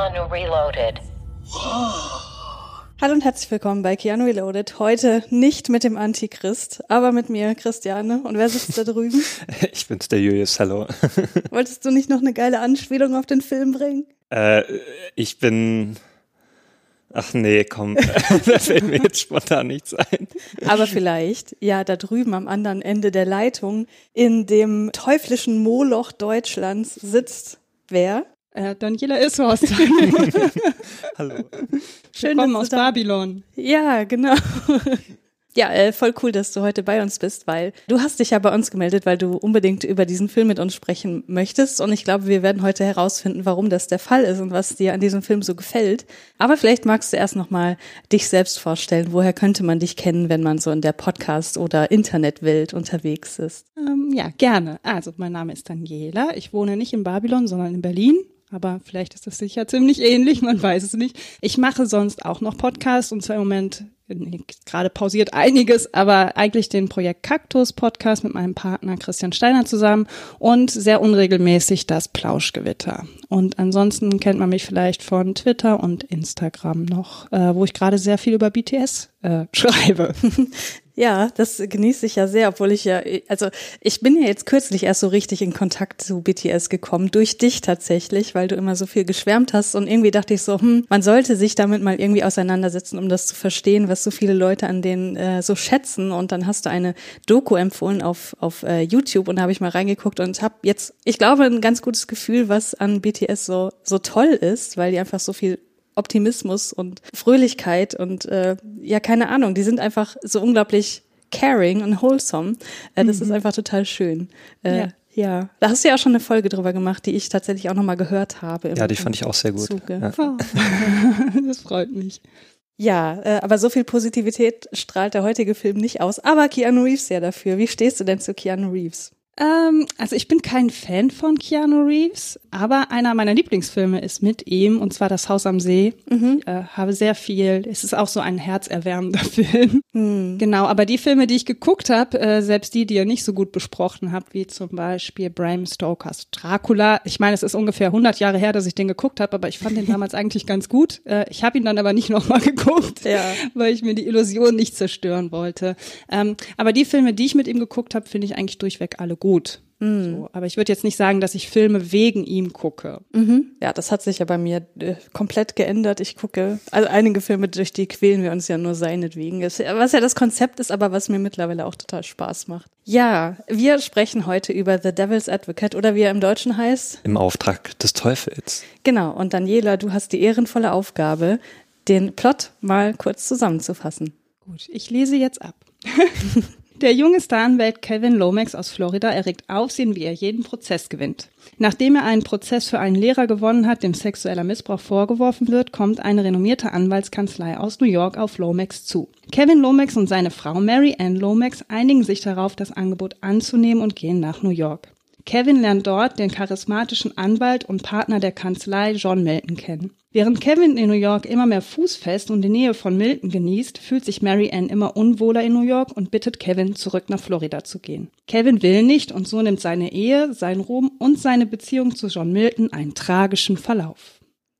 Keanu Reloaded. Hallo und herzlich willkommen bei Keanu Reloaded. Heute nicht mit dem Antichrist, aber mit mir, Christiane. Und wer sitzt da drüben? Ich bin's, der Julius, hallo. Wolltest du nicht noch eine geile Anspielung auf den Film bringen? äh, ich bin. Ach nee, komm, da fällt mir jetzt spontan nichts ein. Aber vielleicht, ja, da drüben am anderen Ende der Leitung, in dem teuflischen Moloch Deutschlands sitzt wer? Äh, Daniela Ishorst. Hallo. Schön, Kommen dass aus Babylon. Ja, genau. Ja, äh, voll cool, dass du heute bei uns bist, weil du hast dich ja bei uns gemeldet, weil du unbedingt über diesen Film mit uns sprechen möchtest. Und ich glaube, wir werden heute herausfinden, warum das der Fall ist und was dir an diesem Film so gefällt. Aber vielleicht magst du erst nochmal dich selbst vorstellen. Woher könnte man dich kennen, wenn man so in der Podcast- oder Internetwelt unterwegs ist? Ähm, ja, gerne. Also, mein Name ist Daniela. Ich wohne nicht in Babylon, sondern in Berlin. Aber vielleicht ist das sicher ziemlich ähnlich, man weiß es nicht. Ich mache sonst auch noch Podcasts und zwar im Moment nee, gerade pausiert einiges, aber eigentlich den Projekt Kaktus Podcast mit meinem Partner Christian Steiner zusammen und sehr unregelmäßig das Plauschgewitter. Und ansonsten kennt man mich vielleicht von Twitter und Instagram noch, äh, wo ich gerade sehr viel über BTS äh, schreibe. Ja, das genieße ich ja sehr, obwohl ich ja, also ich bin ja jetzt kürzlich erst so richtig in Kontakt zu BTS gekommen, durch dich tatsächlich, weil du immer so viel geschwärmt hast und irgendwie dachte ich so, hm, man sollte sich damit mal irgendwie auseinandersetzen, um das zu verstehen, was so viele Leute an denen äh, so schätzen. Und dann hast du eine Doku empfohlen auf, auf äh, YouTube und habe ich mal reingeguckt und habe jetzt, ich glaube, ein ganz gutes Gefühl, was an BTS so, so toll ist, weil die einfach so viel Optimismus und Fröhlichkeit und äh, ja, keine Ahnung, die sind einfach so unglaublich caring und wholesome. Äh, das ist einfach total schön. Äh, Ja. ja. da hast du ja auch schon eine Folge drüber gemacht, die ich tatsächlich auch nochmal gehört habe. Ja, die fand ich auch sehr gut. Ja. Oh, das freut mich. Ja, äh, aber so viel Positivität strahlt der heutige Film nicht aus. Aber Keanu Reeves ja dafür. Wie stehst du denn zu Keanu Reeves? Ähm, also ich bin kein Fan von Keanu Reeves, aber einer meiner Lieblingsfilme ist mit ihm und zwar Das Haus am See. Ich äh, habe sehr viel, es ist auch so ein herzerwärmender Film. Genau, aber die Filme, die ich geguckt habe, äh, selbst die, die ihr nicht so gut besprochen habt, wie zum Beispiel Bram Stokers Dracula. Ich meine, es ist ungefähr 100 Jahre her, dass ich den geguckt habe, aber ich fand den damals eigentlich ganz gut. Äh, ich habe ihn dann aber nicht nochmal geguckt, Ja. weil ich mir die Illusion nicht zerstören wollte. Ähm, aber die Filme, die ich mit ihm geguckt habe, finde ich eigentlich durchweg alle gut. So, aber ich würde jetzt nicht sagen, dass ich Filme wegen ihm gucke. Ja, das hat sich ja bei mir äh, komplett geändert. Ich gucke, also einige Filme, durch die quälen wir uns ja nur seinetwegen. Was ja das Konzept ist, aber was mir mittlerweile auch total Spaß macht. Ja, wir sprechen heute über The Devil's Advocate oder wie er im Deutschen heißt. Im Auftrag des Teufels. Genau, und Daniela, du hast die ehrenvolle Aufgabe, den Plot mal kurz zusammenzufassen. Gut, ich lese jetzt ab. Der junge Staranwalt Kevin Lomax aus Florida erregt Aufsehen, wie er jeden Prozess gewinnt. Nachdem er einen Prozess für einen Lehrer gewonnen hat, dem sexueller Missbrauch vorgeworfen wird, kommt eine renommierte Anwaltskanzlei aus New York auf Lomax zu. Kevin Lomax und seine Frau Mary Ann Lomax einigen sich darauf, das Angebot anzunehmen und gehen nach New York. Kevin lernt dort den charismatischen Anwalt und Partner der Kanzlei John Milton kennen. Während Kevin in New York immer mehr Fußfest und die Nähe von Milton genießt, fühlt sich Mary Ann immer unwohler in New York und bittet Kevin, zurück nach Florida zu gehen. Kevin will nicht und so nimmt seine Ehe, sein Ruhm und seine Beziehung zu John Milton einen tragischen Verlauf.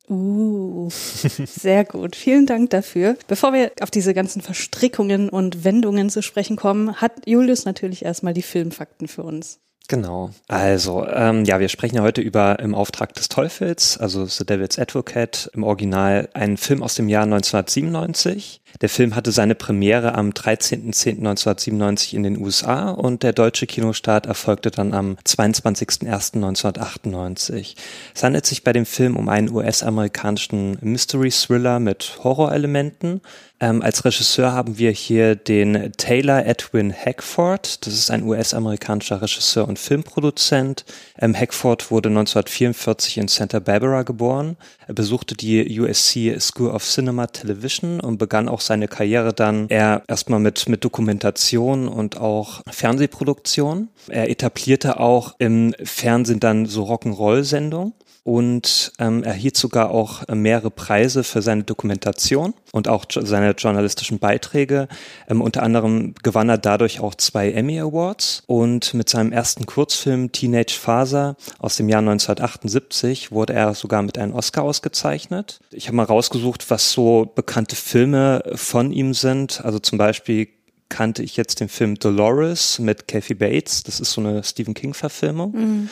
Uh, sehr gut. Vielen Dank dafür. Bevor wir auf diese ganzen Verstrickungen und Wendungen zu sprechen kommen, hat Julius natürlich erstmal die Filmfakten für uns. Genau. Also, ähm, ja, wir sprechen ja heute über Im Auftrag des Teufels, also The Devil's Advocate, im Original ein Film aus dem Jahr 1997. Der Film hatte seine Premiere am 13.10.1997 in den USA und der deutsche Kinostart erfolgte dann am 22.01.1998. Es handelt sich bei dem Film um einen US-amerikanischen Mystery-Thriller mit Horrorelementen. Ähm, als Regisseur haben wir hier den Taylor Edwin Hackford. Das ist ein US-amerikanischer Regisseur und Filmproduzent. Ähm, Hackford wurde 1944 in Santa Barbara geboren. Er besuchte die USC School of Cinema Television und begann auch seine Karriere dann erstmal mit, mit Dokumentation und auch Fernsehproduktion. Er etablierte auch im Fernsehen dann so Rock'n'Roll-Sendungen und ähm, erhielt sogar auch äh, mehrere Preise für seine Dokumentation und auch seine journalistischen Beiträge. Ähm, unter anderem gewann er dadurch auch zwei Emmy Awards und mit seinem ersten Kurzfilm Teenage Faser aus dem Jahr 1978 wurde er sogar mit einem Oscar ausgezeichnet. Ich habe mal rausgesucht, was so bekannte Filme von ihm sind. Also zum Beispiel kannte ich jetzt den Film Dolores mit Kathy Bates. Das ist so eine Stephen King-Verfilmung. Mhm.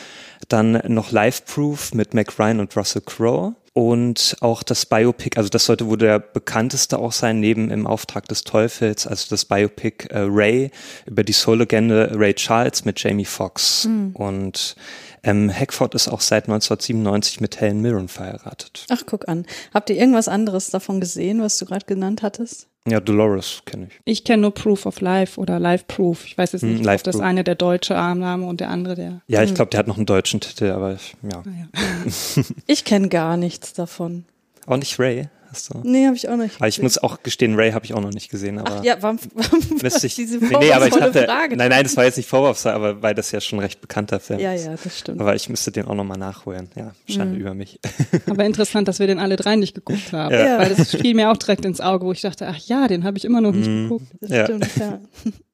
Dann noch Life Proof mit Mac Ryan und Russell Crowe. Und auch das Biopic, also das sollte wohl der bekannteste auch sein, neben im Auftrag des Teufels, also das Biopic äh, Ray über die Soul-Legende Ray Charles mit Jamie Foxx. Mhm. Und ähm, Hackford ist auch seit 1997 mit Helen Mirren verheiratet. Ach, guck an. Habt ihr irgendwas anderes davon gesehen, was du gerade genannt hattest? Ja, Dolores kenne ich. Ich kenne nur Proof of Life oder Life Proof. Ich weiß jetzt hm, nicht, hm, ob das eine der deutsche Armname und der andere der. Ja, ich hm. glaube, der hat noch einen deutschen Titel, aber ich, ja. Ah, ja. ich kenne gar nichts davon. Auch nicht Ray? Hast du? Nee, habe ich auch nicht. Aber ich muss auch gestehen, Ray habe ich auch noch nicht gesehen. Aber Ach ja, warum, warum müsste ich, diese nee, nee, aber ich hatte, Frage? Nein, nein, das war jetzt nicht vorwurfsvoll, aber weil das ja schon ein recht bekannter Film Ja, ja, das stimmt. Aber ich müsste den auch nochmal nachholen. Ja, Schande mhm. über mich. Aber interessant, dass wir den alle drei nicht geguckt haben. Ja. Weil das fiel mir auch direkt ins Auge, wo ich dachte, ach ja, den habe ich immer noch nicht mhm. geguckt. Das ja. stimmt, ja.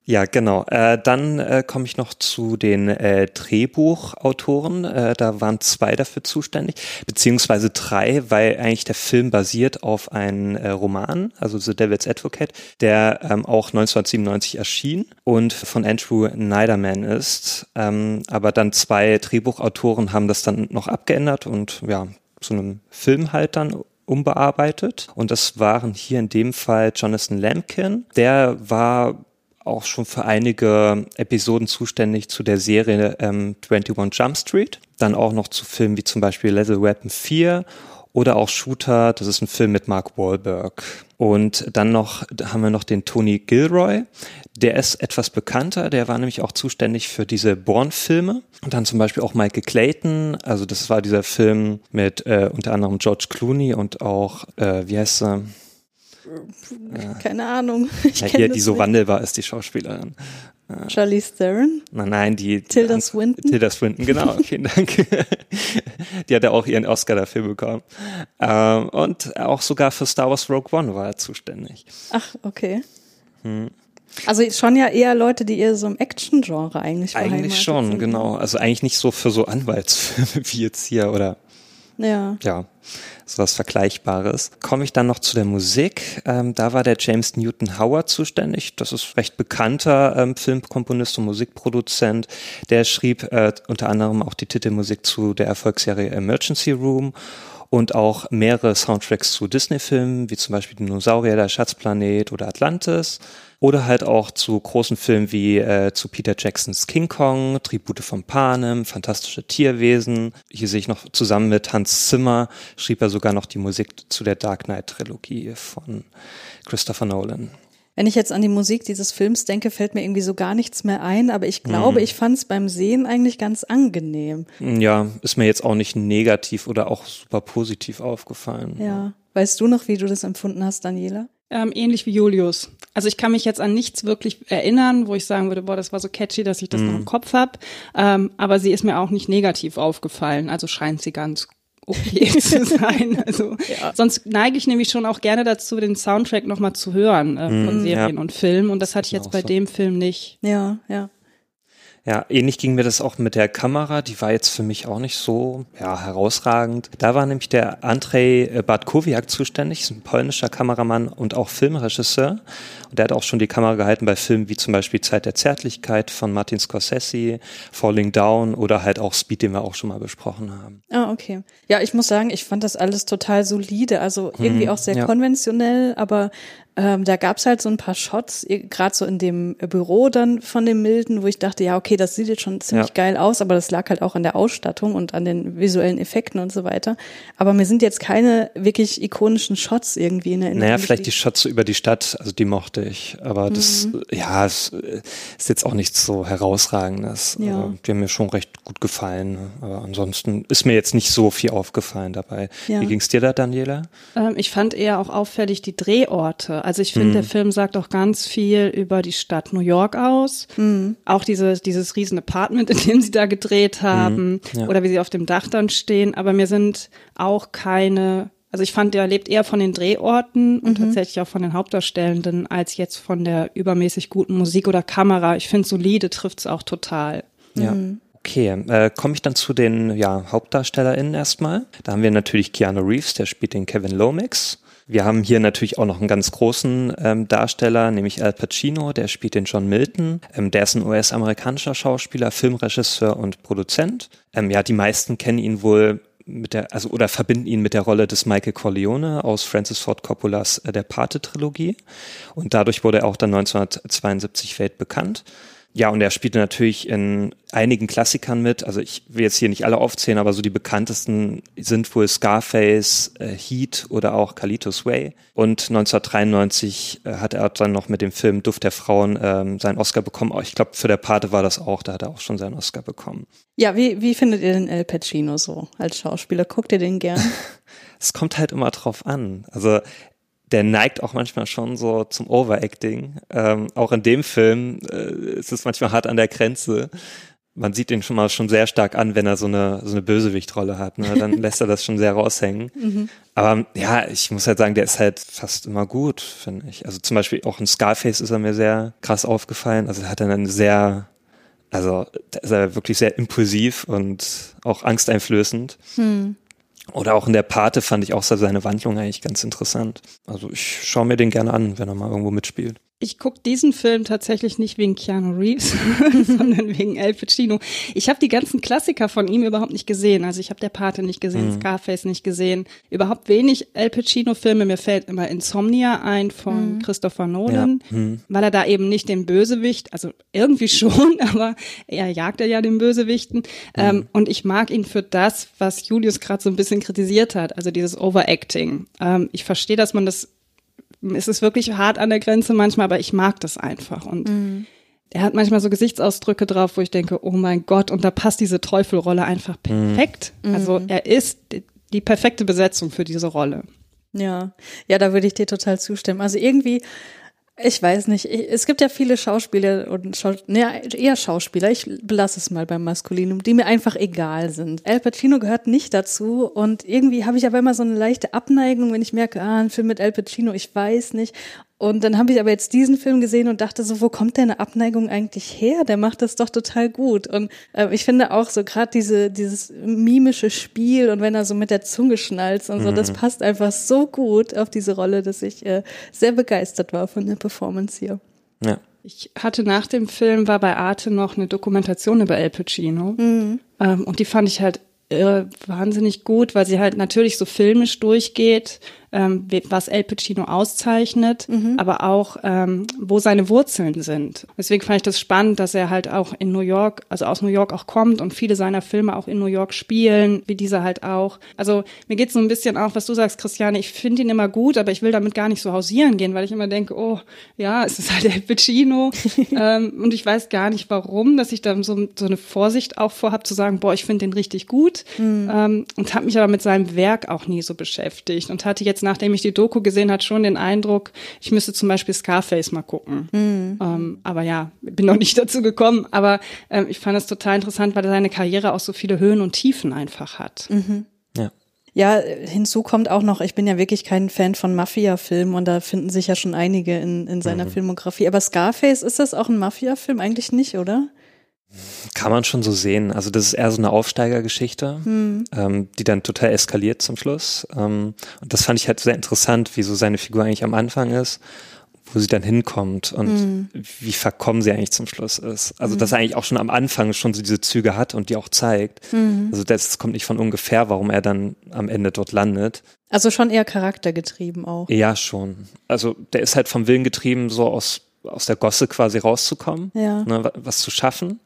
Ja, genau. Äh, dann äh, komme ich noch zu den äh, Drehbuchautoren. Äh, da waren zwei dafür zuständig, beziehungsweise drei, weil eigentlich der Film basiert auf einem äh, Roman, also The Devil's Advocate, der ähm, auch 1997 erschien und von Andrew Niederman ist. Ähm, aber dann zwei Drehbuchautoren haben das dann noch abgeändert und ja, zu einem Film halt dann umbearbeitet. Und das waren hier in dem Fall Jonathan Lampkin. Der war auch schon für einige Episoden zuständig zu der Serie ähm, 21 Jump Street. Dann auch noch zu Filmen wie zum Beispiel Lethal Weapon 4 oder auch Shooter, das ist ein Film mit Mark Wahlberg. Und dann noch haben wir noch den Tony Gilroy, der ist etwas bekannter, der war nämlich auch zuständig für diese Bourne-Filme. Und dann zum Beispiel auch Michael Clayton, also das war dieser Film mit äh, unter anderem George Clooney und auch, äh, wie heißt er? Keine Ahnung. Ich ja, hier, die so nicht. wandelbar ist, die Schauspielerin. Charlize Theron? Nein, nein, die. Tilda Swinton? Tilda Swinton, genau, vielen Dank. die hat ja auch ihren Oscar dafür bekommen. Ähm, und auch sogar für Star Wars Rogue One war er zuständig. Ach, okay. Hm. Also schon ja eher Leute, die eher so im Action-Genre eigentlich Eigentlich schon, sind. genau. Also eigentlich nicht so für so Anwaltsfilme wie jetzt hier oder ja. Ja, so was Vergleichbares. Komme ich dann noch zu der Musik. Ähm, da war der James Newton Howard zuständig. Das ist recht bekannter ähm, Filmkomponist und Musikproduzent. Der schrieb äh, unter anderem auch die Titelmusik zu der Erfolgsserie Emergency Room und auch mehrere Soundtracks zu Disney-Filmen, wie zum Beispiel Dinosaurier, der Schatzplanet oder Atlantis. Oder halt auch zu großen Filmen wie äh, zu Peter Jacksons King Kong, Tribute von Panem, Fantastische Tierwesen. Hier sehe ich noch zusammen mit Hans Zimmer, schrieb er sogar noch die Musik zu der Dark Knight Trilogie von Christopher Nolan. Wenn ich jetzt an die Musik dieses Films denke, fällt mir irgendwie so gar nichts mehr ein, aber ich glaube, mhm. ich fand es beim Sehen eigentlich ganz angenehm. Ja, ist mir jetzt auch nicht negativ oder auch super positiv aufgefallen. Ja. Weißt du noch, wie du das empfunden hast, Daniela? Ähm, ähnlich wie Julius. Also ich kann mich jetzt an nichts wirklich erinnern, wo ich sagen würde, boah, das war so catchy, dass ich das mm. noch im Kopf habe. Ähm, aber sie ist mir auch nicht negativ aufgefallen. Also scheint sie ganz okay zu sein. Also ja. sonst neige ich nämlich schon auch gerne dazu, den Soundtrack nochmal zu hören äh, von mm, Serien ja. und Filmen. Und das hatte ich jetzt bei so. dem Film nicht. Ja, ja. Ja, ähnlich ging mir das auch mit der Kamera. Die war jetzt für mich auch nicht so ja, herausragend. Da war nämlich der Andrzej Bartkowiak zuständig, ein polnischer Kameramann und auch Filmregisseur. Und der hat auch schon die Kamera gehalten bei Filmen wie zum Beispiel Zeit der Zärtlichkeit von Martin Scorsese, Falling Down oder halt auch Speed, den wir auch schon mal besprochen haben. Ah, okay. Ja, ich muss sagen, ich fand das alles total solide. Also irgendwie hm, auch sehr ja. konventionell, aber ähm, da gab's halt so ein paar Shots, gerade so in dem Büro dann von dem Milden, wo ich dachte, ja, okay, das sieht jetzt schon ziemlich ja. geil aus, aber das lag halt auch an der Ausstattung und an den visuellen Effekten und so weiter. Aber mir sind jetzt keine wirklich ikonischen Shots irgendwie in Erinnerung. Naja, vielleicht die Shots über die Stadt, also die mochte natürlich. Aber das, Mhm. ja, es äh, ist jetzt auch nichts so herausragendes. Ja. Also, die haben mir schon recht gut gefallen. ne? Aber ansonsten ist mir jetzt nicht so viel aufgefallen dabei. Ja. Wie ging's dir da, Daniela? Ähm, ich fand eher auch auffällig die Drehorte. Also ich finde, der Film sagt auch ganz viel über die Stadt New York aus. Auch diese, dieses riesen Apartment, in dem sie da gedreht haben Ja. oder wie sie auf dem Dach dann stehen. Aber mir sind auch keine, also ich fand, der lebt eher von den Drehorten und tatsächlich auch von den Hauptdarstellenden als jetzt von der übermäßig guten Musik oder Kamera. Ich finde, solide trifft's auch total. Ja. Okay, äh, komme ich dann zu den ja, HauptdarstellerInnen erstmal. Da haben wir natürlich Keanu Reeves, der spielt den Kevin Lomax. Wir haben hier natürlich auch noch einen ganz großen ähm, Darsteller, nämlich Al Pacino, der spielt den John Milton. Ähm, der ist ein US-amerikanischer Schauspieler, Filmregisseur und Produzent. Ähm, ja, die meisten kennen ihn wohl mit der, also oder verbinden ihn mit der Rolle des Michael Corleone aus Francis Ford Coppolas äh, Der Pate-Trilogie. Und dadurch wurde er auch dann 1972 weltbekannt. Ja, und er spielte natürlich in einigen Klassikern mit. Also ich will jetzt hier nicht alle aufzählen, aber so die bekanntesten sind wohl Scarface, äh, Heat oder auch Kalitos Way. Und 1993 äh, hat er dann noch mit dem Film Duft der Frauen ähm, seinen Oscar bekommen. Ich glaube, für der Pate war das auch, da hat er auch schon seinen Oscar bekommen. Ja, wie, wie findet ihr den El Pacino so als Schauspieler? Guckt ihr den gern? Es kommt halt immer drauf an. Also der neigt auch manchmal schon so zum Overacting. Ähm, auch in dem Film äh, ist es manchmal hart an der Grenze. Man sieht ihn schon mal schon sehr stark an, wenn er so eine, so eine Bösewichtrolle hat. Ne? Dann lässt er das schon sehr raushängen. Aber ja, ich muss halt sagen, der ist halt fast immer gut, finde ich. Also zum Beispiel auch in Scarface ist er mir sehr krass aufgefallen. Also er hat dann eine sehr, also da ist er wirklich sehr impulsiv und auch angsteinflößend. Oder auch in der Pate fand ich auch seine Wandlung eigentlich ganz interessant. Also ich schaue mir den gerne an, wenn er mal irgendwo mitspielt. Ich gucke diesen Film tatsächlich nicht wegen Keanu Reeves, sondern wegen Al Pacino. Ich habe die ganzen Klassiker von ihm überhaupt nicht gesehen. Also ich habe Der Pate nicht gesehen, Scarface nicht gesehen. Überhaupt wenig Al Pacino-Filme. Mir fällt immer Insomnia ein von Christopher Nolan, weil er da eben nicht den Bösewicht, also irgendwie schon, aber er jagt er ja den Bösewichten. Ähm, und ich mag ihn für das, was Julius gerade so ein bisschen kritisiert hat, also dieses Overacting. Ähm, ich verstehe, dass man das es ist wirklich hart an der Grenze manchmal, aber ich mag das einfach. Und er hat manchmal so Gesichtsausdrücke drauf, wo ich denke, oh mein Gott, und da passt diese Teufelrolle einfach perfekt. Also er ist die, die perfekte Besetzung für diese Rolle. Ja, ja, da würde ich dir total zustimmen. Also irgendwie, ich weiß nicht, ich, es gibt ja viele Schauspieler und Schau, ne, eher Schauspieler, ich belasse es mal beim Maskulinum, die mir einfach egal sind. Al Pacino gehört nicht dazu und irgendwie habe ich aber immer so eine leichte Abneigung, wenn ich merke, ah, ein Film mit Al Pacino, ich weiß nicht. Und dann habe ich aber jetzt diesen Film gesehen und dachte so, wo kommt deine Abneigung eigentlich her? Der macht das doch total gut. Und äh, ich finde auch so gerade diese dieses mimische Spiel und wenn er so mit der Zunge schnalzt und so, das passt einfach so gut auf diese Rolle, dass ich äh, sehr begeistert war von der Performance hier. Ja. Ich hatte nach dem Film, war bei Arte noch eine Dokumentation über Al Pacino. Ähm, und die fand ich halt irre, wahnsinnig gut, weil sie halt natürlich so filmisch durchgeht, ähm, was El Pacino auszeichnet, aber auch, ähm, wo seine Wurzeln sind. Deswegen fand ich das spannend, dass er halt auch in New York, also aus New York auch kommt und viele seiner Filme auch in New York spielen, wie dieser halt auch. Also mir geht's so ein bisschen auch, was du sagst, Christiane, ich finde ihn immer gut, aber ich will damit gar nicht so hausieren gehen, weil ich immer denke, oh, ja, es ist halt El Pacino ähm, und ich weiß gar nicht warum, dass ich da so, so eine Vorsicht auch vorhab zu sagen, boah, ich finde den richtig gut ähm, und habe mich aber mit seinem Werk auch nie so beschäftigt und hatte jetzt, nachdem ich die Doku gesehen hat, schon den Eindruck, ich müsste zum Beispiel Scarface mal gucken. Ähm, aber ja, bin noch nicht dazu gekommen, aber ähm, ich fand es total interessant, weil seine Karriere auch so viele Höhen und Tiefen einfach hat. Ja. Ja, hinzu kommt auch noch, ich bin ja wirklich kein Fan von Mafia-Filmen und da finden sich ja schon einige in, in seiner Filmografie. Aber Scarface, ist das auch ein Mafia-Film? Eigentlich nicht, oder? Kann man schon so sehen. Also das ist eher so eine Aufsteigergeschichte, ähm, die dann total eskaliert zum Schluss. Ähm, und das fand ich halt sehr interessant, wie so seine Figur eigentlich am Anfang ist, wo sie dann hinkommt und wie verkommen sie eigentlich zum Schluss ist. Also dass er eigentlich auch schon am Anfang schon so diese Züge hat und die auch zeigt. Also das kommt nicht von ungefähr, warum er dann am Ende dort landet. Also schon eher charaktergetrieben auch. Ja, schon. Also der ist halt vom Willen getrieben, so aus aus der Gosse quasi rauszukommen, Ja. ne, wa- was zu schaffen.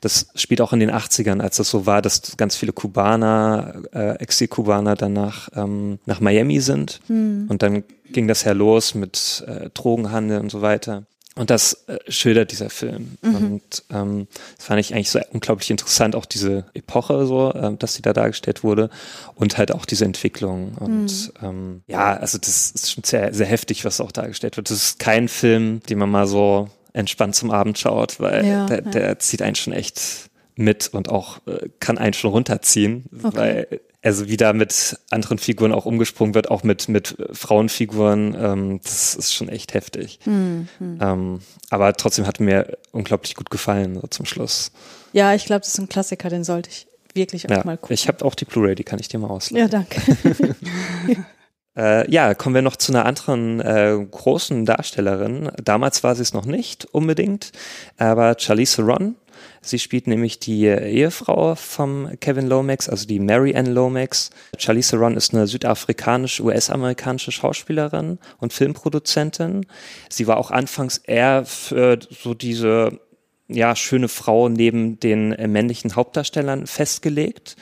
Das spielt auch in den 80ern, als das so war, dass ganz viele Kubaner, äh, Exil-Kubaner danach ähm, nach Miami sind. Und dann ging das ja los mit äh, Drogenhandel und so weiter. Und das äh, schildert dieser Film. Und ähm, das fand ich eigentlich so unglaublich interessant, auch diese Epoche so, ähm, dass sie da dargestellt wurde und halt auch diese Entwicklung. Und ähm, ja, also das ist schon sehr, sehr heftig, was auch dargestellt wird. Das ist kein Film, den man mal so entspannt zum Abend schaut, weil Ja, der, ja. der zieht einen schon echt mit und auch äh, kann einen schon runterziehen, Okay. weil also wie da mit anderen Figuren auch umgesprungen wird, auch mit mit Frauenfiguren, ähm, das ist schon echt heftig. Hm, Ähm, aber trotzdem hat mir unglaublich gut gefallen so zum Schluss. Ja, ich glaube, das ist ein Klassiker, den sollte ich wirklich auch Ja, mal gucken. ich habe auch die Blu-ray, die kann ich dir mal ausleihen. ja, danke. Äh, ja, kommen wir noch zu einer anderen äh, großen Darstellerin. Damals war sie es noch nicht unbedingt, aber Charlize Theron. Sie spielt nämlich die Ehefrau vom Kevin Lomax, also die Mary Ann Lomax. Charlize Theron ist eine südafrikanische-US-amerikanische Schauspielerin und Filmproduzentin. Sie war auch anfangs eher für so diese ja, schöne Frau neben den äh, männlichen Hauptdarstellern festgelegt,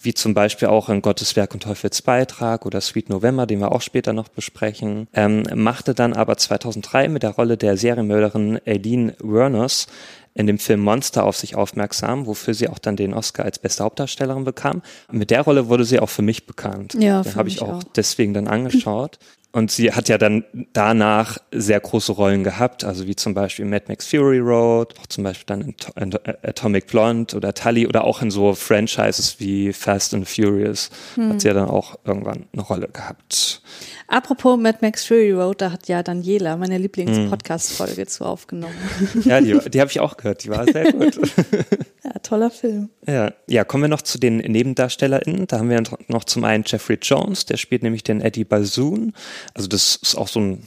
wie zum Beispiel auch in Gottes Werk und Teufels Beitrag oder Sweet November, den wir auch später noch besprechen, ähm, machte dann aber 2003 mit der Rolle der Serienmörderin Aileen Wuornos in dem Film Monster auf sich aufmerksam, wofür sie auch dann den Oscar als beste Hauptdarstellerin bekam. Mit der Rolle wurde sie auch für mich bekannt. Ja, Den habe ich auch. deswegen dann angeschaut. Und sie hat ja dann danach sehr große Rollen gehabt, also wie zum Beispiel Mad Max Fury Road, auch zum Beispiel dann in, in Atomic Blonde oder Tully oder auch in so Franchises wie Fast and Furious hat sie ja dann auch irgendwann eine Rolle gehabt. Apropos Mad Max Fury Road, da hat ja Daniela meine Lieblings-Podcast-Folge zu aufgenommen. Ja, die, die habe ich auch gehört, die war sehr gut. Ja, toller Film. Ja, ja, kommen wir noch zu den NebendarstellerInnen. Da haben wir noch zum einen Jeffrey Jones, der spielt nämlich den Eddie Bazoon. Also das ist auch so ein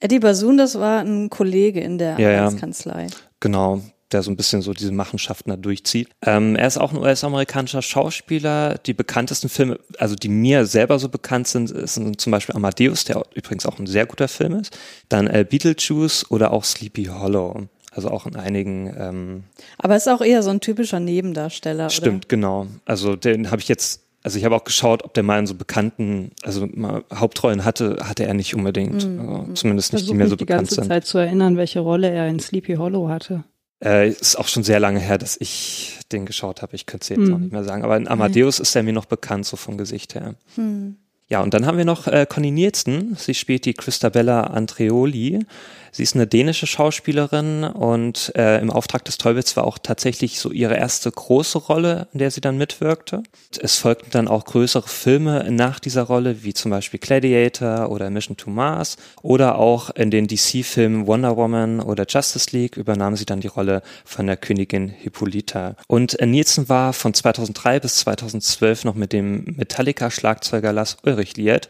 Eddie Basun, das war ein Kollege in der Ja, ja. Anwaltskanzlei. Genau, der so ein bisschen so diese Machenschaften da durchzieht. Ähm, er ist auch ein US-amerikanischer Schauspieler. Die bekanntesten Filme, also die mir selber so bekannt sind, sind zum Beispiel Amadeus, der übrigens auch ein sehr guter Film ist. Dann äh, Beetlejuice oder auch Sleepy Hollow. Also auch in einigen ähm, Aber ist auch eher so ein typischer Nebendarsteller. Stimmt, genau. Also den habe ich jetzt, also ich habe auch geschaut, ob der mal in so bekannten, also mal Hauptrollen hatte, hatte er nicht unbedingt. Also zumindest nicht, die mir so die bekannt ganze sind. Zeit zu erinnern, welche Rolle er in Sleepy Hollow hatte. Äh, ist auch schon sehr lange her, dass ich den geschaut habe. Ich könnte es jetzt Hm. auch nicht mehr sagen. Aber in Amadeus ist er mir noch bekannt, so vom Gesicht her. Hm. Ja, und dann haben wir noch äh, Conny Nielsen. Sie spielt die Christabella Andreoli. Sie ist eine dänische Schauspielerin und äh, im Auftrag des Teufels war auch tatsächlich so ihre erste große Rolle, in der sie dann mitwirkte. Es folgten dann auch größere Filme nach dieser Rolle, wie zum Beispiel Gladiator oder Mission to Mars oder auch in den DC-Filmen Wonder Woman oder Justice League übernahm sie dann die Rolle von der Königin Hippolyta. Und äh, Nielsen war von 2003 bis 2012 noch mit dem Metallica-Schlagzeuger Lars Ulrich liiert,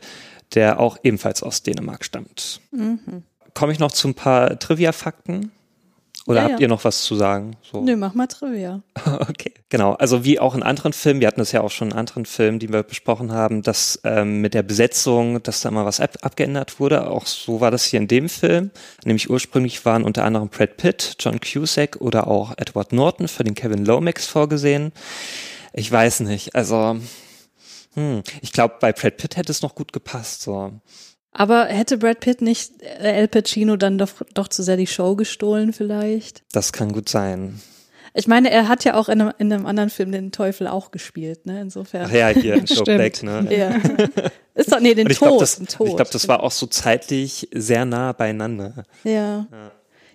der auch ebenfalls aus Dänemark stammt. Komme ich noch zu ein paar Trivia-Fakten? Oder Ja, habt ihr noch was zu sagen? So. Nö, mach mal Trivia. Okay, genau. Also wie auch in anderen Filmen, wir hatten das ja auch schon in anderen Filmen, die wir besprochen haben, dass ähm, mit der Besetzung, dass da mal was ab abgeändert wurde. Auch so war das hier in dem Film. Nämlich ursprünglich waren unter anderem Brad Pitt, John Cusack oder auch Edward Norton für den Kevin Lomax vorgesehen. Ich weiß nicht, also hm, ich glaube, bei Brad Pitt hätte es noch gut gepasst. So. Aber hätte Brad Pitt nicht äh, Al Pacino dann doch, doch zu sehr die Show gestohlen vielleicht? Das kann gut sein. Ich meine, er hat ja auch in einem, in einem anderen Film den Teufel auch gespielt, ne? Insofern. Ach ja, hier in Joe. Black, ne? Ja. Ist doch, nee, den ich Tod. glaube, das, den ich Tod. glaub, das war auch so zeitlich sehr nah beieinander. Ja.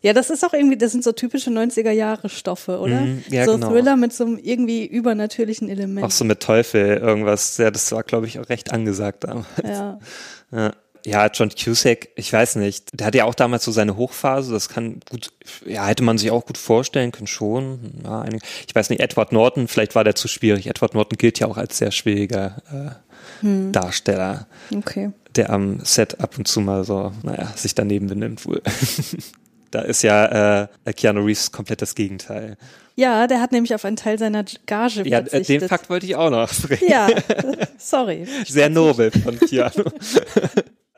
Ja, das ist auch irgendwie, das sind so typische 90er Jahre Stoffe, oder? Mhm, ja, so genau. Thriller mit so einem irgendwie übernatürlichen Element. Auch so mit Teufel, irgendwas. Ja, das war, glaube ich, auch recht angesagt damals. Ja. Ja. Ja, John Cusack, ich weiß nicht. Der hatte ja auch damals so seine Hochphase. Das kann gut, ja, hätte man sich auch gut vorstellen können, schon. Ja, ich weiß nicht, Edward Norton, vielleicht war der zu schwierig. Edward Norton gilt ja auch als sehr schwieriger äh, Hm. Darsteller, Okay. der am Set ab und zu mal so, naja, sich daneben benimmt wohl. da ist ja äh, Keanu Reeves komplett das Gegenteil. Ja, der hat nämlich auf einen Teil seiner Gage Ja, äh, verzichtet. den Fakt wollte ich auch noch bringen. Ja, sorry. Sehr nobel von Keanu.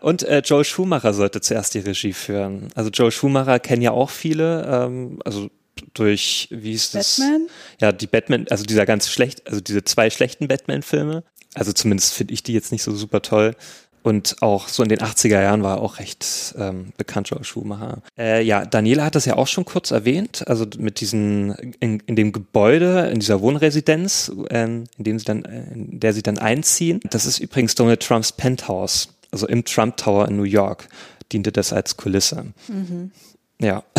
Und äh, Joel Schumacher sollte zuerst die Regie führen. Also Joel Schumacher kennen ja auch viele, ähm, also durch, wie ist das? Batman? Ja, die Batman, also dieser ganz schlecht, also diese zwei schlechten Batman-Filme. Also zumindest finde ich die jetzt nicht so super toll. Und auch so in den 80er Jahren war er auch recht ähm, bekannt, Joel Schumacher. Äh, ja, Daniela hat das ja auch schon kurz erwähnt, also mit diesen, in, in dem Gebäude, in dieser Wohnresidenz, ähm, in dem sie dann, äh, in der sie dann einziehen. Das ist übrigens Donald Trumps Penthouse, also im Trump Tower in New York diente das als Kulisse. Mhm. Ja.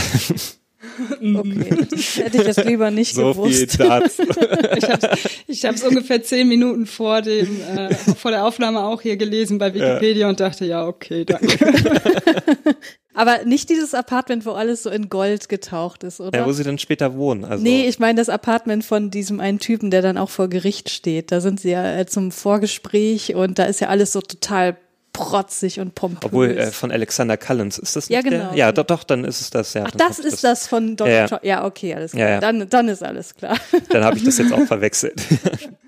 Okay, das hätte ich jetzt lieber nicht so gewusst. viel dazu. Ich habe hab's ungefähr zehn Minuten vor dem äh, vor der Aufnahme auch hier gelesen bei Wikipedia und dachte, ja, okay, danke. Aber nicht dieses Apartment, wo alles so in Gold getaucht ist, oder? Ja, wo sie dann später wohnen. Also, Nee, ich meine das Apartment von diesem einen Typen, der dann auch vor Gericht steht. Da sind sie ja äh, zum Vorgespräch und da ist ja alles so total protzig und pompös. obwohl äh, von Alexander Cullens ist das nicht Ja, genau. Der? Ja, doch, doch, dann ist es das. Ja, Ach, das ist das von Donald Ja, ja. Trump. Ja, okay, alles klar. Ja, ja. Dann, dann ist alles klar. Dann habe ich das jetzt auch verwechselt.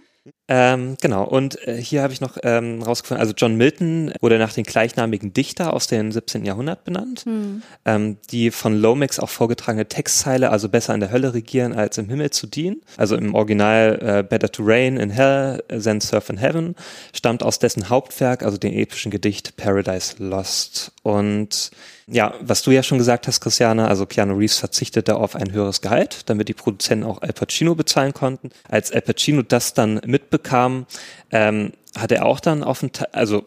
ähm, genau, und äh, hier habe ich noch ähm, rausgefunden, also John Milton wurde nach dem gleichnamigen Dichter aus dem 17. Jahrhundert benannt. Ähm, die von Lomax auch vorgetragene Textzeile, also besser in der Hölle regieren als im Himmel zu dienen, also im Original äh, Better to reign in hell than surf in heaven, stammt aus dessen Hauptwerk, also dem epischen Gedicht Paradise Lost. Und ja, was du ja schon gesagt hast, Christiane, also Keanu Reeves verzichtete auf ein höheres Gehalt, damit die Produzenten auch Al Pacino bezahlen konnten. Als Al Pacino das dann mitbekam, ähm, hat er auch dann auf den, also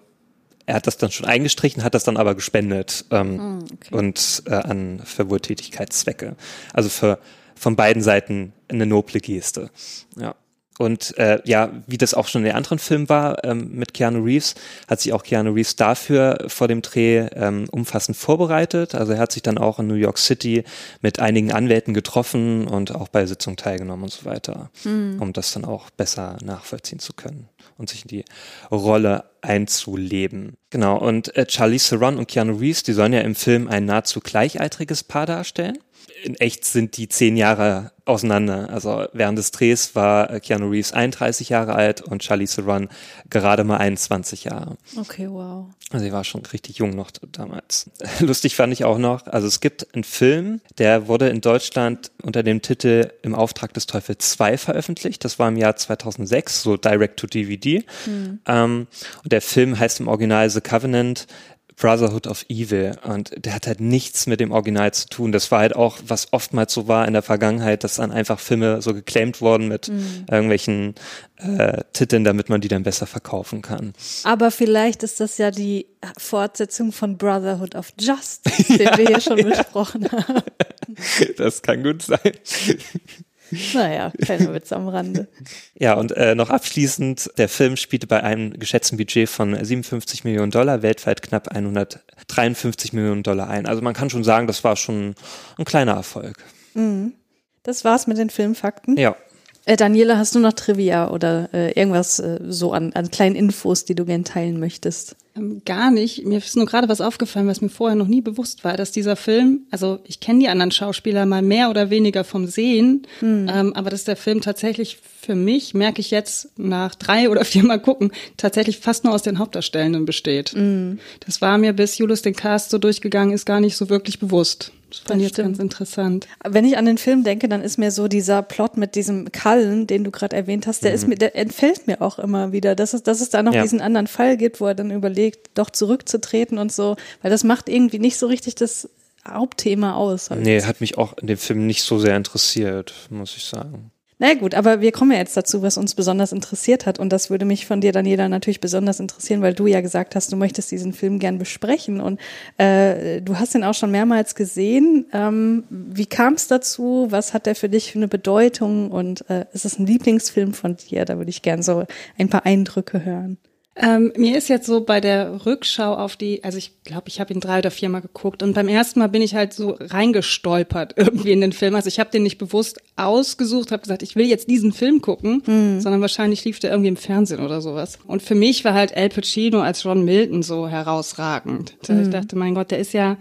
er hat das dann schon eingestrichen, hat das dann aber gespendet ähm, und äh, an für Wohltätigkeitszwecke. Also für von beiden Seiten eine noble Geste. Ja. Und äh, ja, wie das auch schon in den anderen Filmen war ähm, mit Keanu Reeves, hat sich auch Keanu Reeves dafür vor dem Dreh ähm, umfassend vorbereitet. Also er hat sich dann auch in New York City mit einigen Anwälten getroffen und auch bei Sitzungen teilgenommen und so weiter, um das dann auch besser nachvollziehen zu können und sich in die Rolle einzuleben. Genau, und äh, Charlize Theron und Keanu Reeves, die sollen ja im Film ein nahezu gleichaltriges Paar darstellen. In echt sind die zehn Jahre auseinander. Also während des Drehs war Keanu Reeves 31 Jahre alt und Charlize Theron gerade mal 21 Jahre. Okay, wow. Also sie war schon richtig jung noch damals. Lustig fand ich auch noch, also es gibt einen Film, der wurde in Deutschland unter dem Titel Im Auftrag des Teufels 2 veröffentlicht. Das war im Jahr 2006, so direct to DVD. Ähm, und der Film heißt im Original The Covenant. Brotherhood of Evil und der hat halt nichts mit dem Original zu tun. Das war halt auch, was oftmals so war in der Vergangenheit, dass dann einfach Filme so geclaimed wurden mit irgendwelchen äh, Titeln, damit man die dann besser verkaufen kann. Aber vielleicht ist das ja die Fortsetzung von Brotherhood of Justice, den wir hier schon besprochen haben. Das kann gut sein. Naja, kleiner Witz am Rande. Ja, und äh, noch abschließend, der Film spielte bei einem geschätzten Budget von 57 Millionen Dollar, weltweit knapp 153 Millionen Dollar ein. Also man kann schon sagen, das war schon ein kleiner Erfolg. Das war's mit den Filmfakten. Ja. Äh, Daniela, hast du noch Trivia oder äh, irgendwas äh, so an, an kleinen Infos, die du gern teilen möchtest? Ähm, Gar nicht. Mir ist nur gerade was aufgefallen, was mir vorher noch nie bewusst war, dass dieser Film, also ich kenne die anderen Schauspieler mal mehr oder weniger vom Sehen, ähm, aber dass der Film tatsächlich für mich, merke ich jetzt nach drei oder vier Mal gucken, tatsächlich fast nur aus den Hauptdarstellenden besteht. Das war mir, bis Julius den Cast so durchgegangen ist, gar nicht so wirklich bewusst. Das fand ich jetzt ganz interessant. Wenn ich an den Film denke, dann ist mir so dieser Plot mit diesem Kallen, den du gerade erwähnt hast, der ist mir, der entfällt mir auch immer wieder, dass es, dass es da noch Ja. diesen anderen Fall gibt, wo er dann überlegt, doch zurückzutreten und so, weil das macht irgendwie nicht so richtig das Hauptthema aus. Halt. Nee, hat mich auch in dem Film nicht so sehr interessiert, muss ich sagen. Na gut, aber wir kommen ja jetzt dazu, was uns besonders interessiert hat. Und das würde mich von dir, Daniela, natürlich besonders interessieren, weil du ja gesagt hast, du möchtest diesen Film gern besprechen. Und äh, du hast ihn auch schon mehrmals gesehen. Ähm, wie kam es dazu? Was hat der für dich für eine Bedeutung? Und äh, ist es ein Lieblingsfilm von dir? Da würde ich gern so ein paar Eindrücke hören. Ähm, mir ist jetzt so bei der Rückschau auf die, also ich glaube, ich habe ihn drei oder viermal geguckt und beim ersten Mal bin ich halt so reingestolpert irgendwie in den Film. Also ich habe den nicht bewusst ausgesucht, habe gesagt, ich will jetzt diesen Film gucken, sondern wahrscheinlich lief der irgendwie im Fernsehen oder sowas. Und für mich war halt Al Pacino als John Milton so herausragend. Da Ich dachte, mein Gott, der ist ja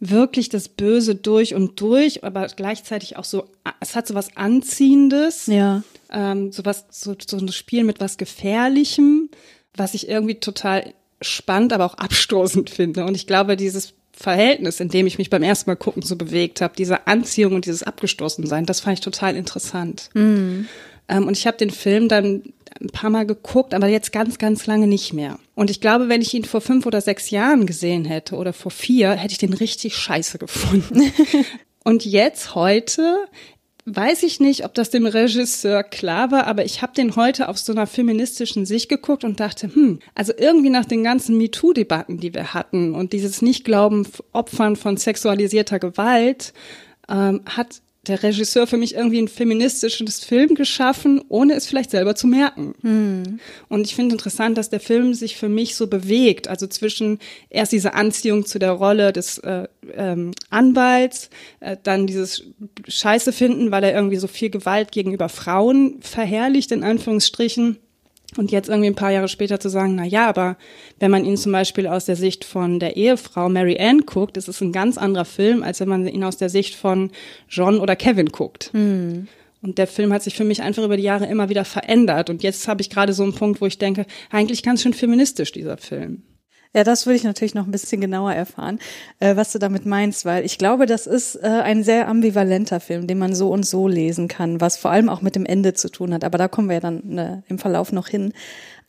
wirklich das Böse durch und durch, aber gleichzeitig auch so, es hat so was Anziehendes Ja. ähm, sowas, so, so ein Spiel mit was Gefährlichem, was ich irgendwie total spannend, aber auch abstoßend finde. Und ich glaube, dieses Verhältnis, in dem ich mich beim ersten Mal gucken so bewegt habe, diese Anziehung und dieses Abgestoßensein, das fand ich total interessant. Mhm. Ähm, und ich habe den Film dann ein paar Mal geguckt, aber jetzt ganz, ganz lange nicht mehr. Und ich glaube, wenn ich ihn vor fünf oder sechs Jahren gesehen hätte oder vor vier, hätte ich den richtig scheiße gefunden. und jetzt, heute, weiß ich nicht, ob das dem Regisseur klar war, aber ich habe den heute auf so einer feministischen Sicht geguckt und dachte, hm, also irgendwie nach den ganzen MeToo-Debatten, die wir hatten und dieses Nicht-Glauben Opfern von sexualisierter Gewalt, ähm, hat der Regisseur für mich irgendwie ein feministisches Film geschaffen, ohne es vielleicht selber zu merken. Hm. Und ich finde interessant, dass der Film sich für mich so bewegt, also zwischen erst diese Anziehung zu der Rolle des äh, ähm, Anwalts, äh, dann dieses Scheiße finden, weil er irgendwie so viel Gewalt gegenüber Frauen verherrlicht, in Anführungsstrichen und jetzt irgendwie ein paar Jahre später zu sagen, na ja, aber wenn man ihn zum Beispiel aus der Sicht von der Ehefrau Mary Ann guckt, ist es ein ganz anderer Film, als wenn man ihn aus der Sicht von John oder Kevin guckt. Mhm. Und der Film hat sich für mich einfach über die Jahre immer wieder verändert. Und jetzt habe ich gerade so einen Punkt, wo ich denke, eigentlich ganz schön feministisch, dieser Film. Ja, das würde ich natürlich noch ein bisschen genauer erfahren, äh, was du damit meinst, weil ich glaube, das ist äh, ein sehr ambivalenter Film, den man so und so lesen kann, was vor allem auch mit dem Ende zu tun hat. Aber da kommen wir ja dann äh, im Verlauf noch hin.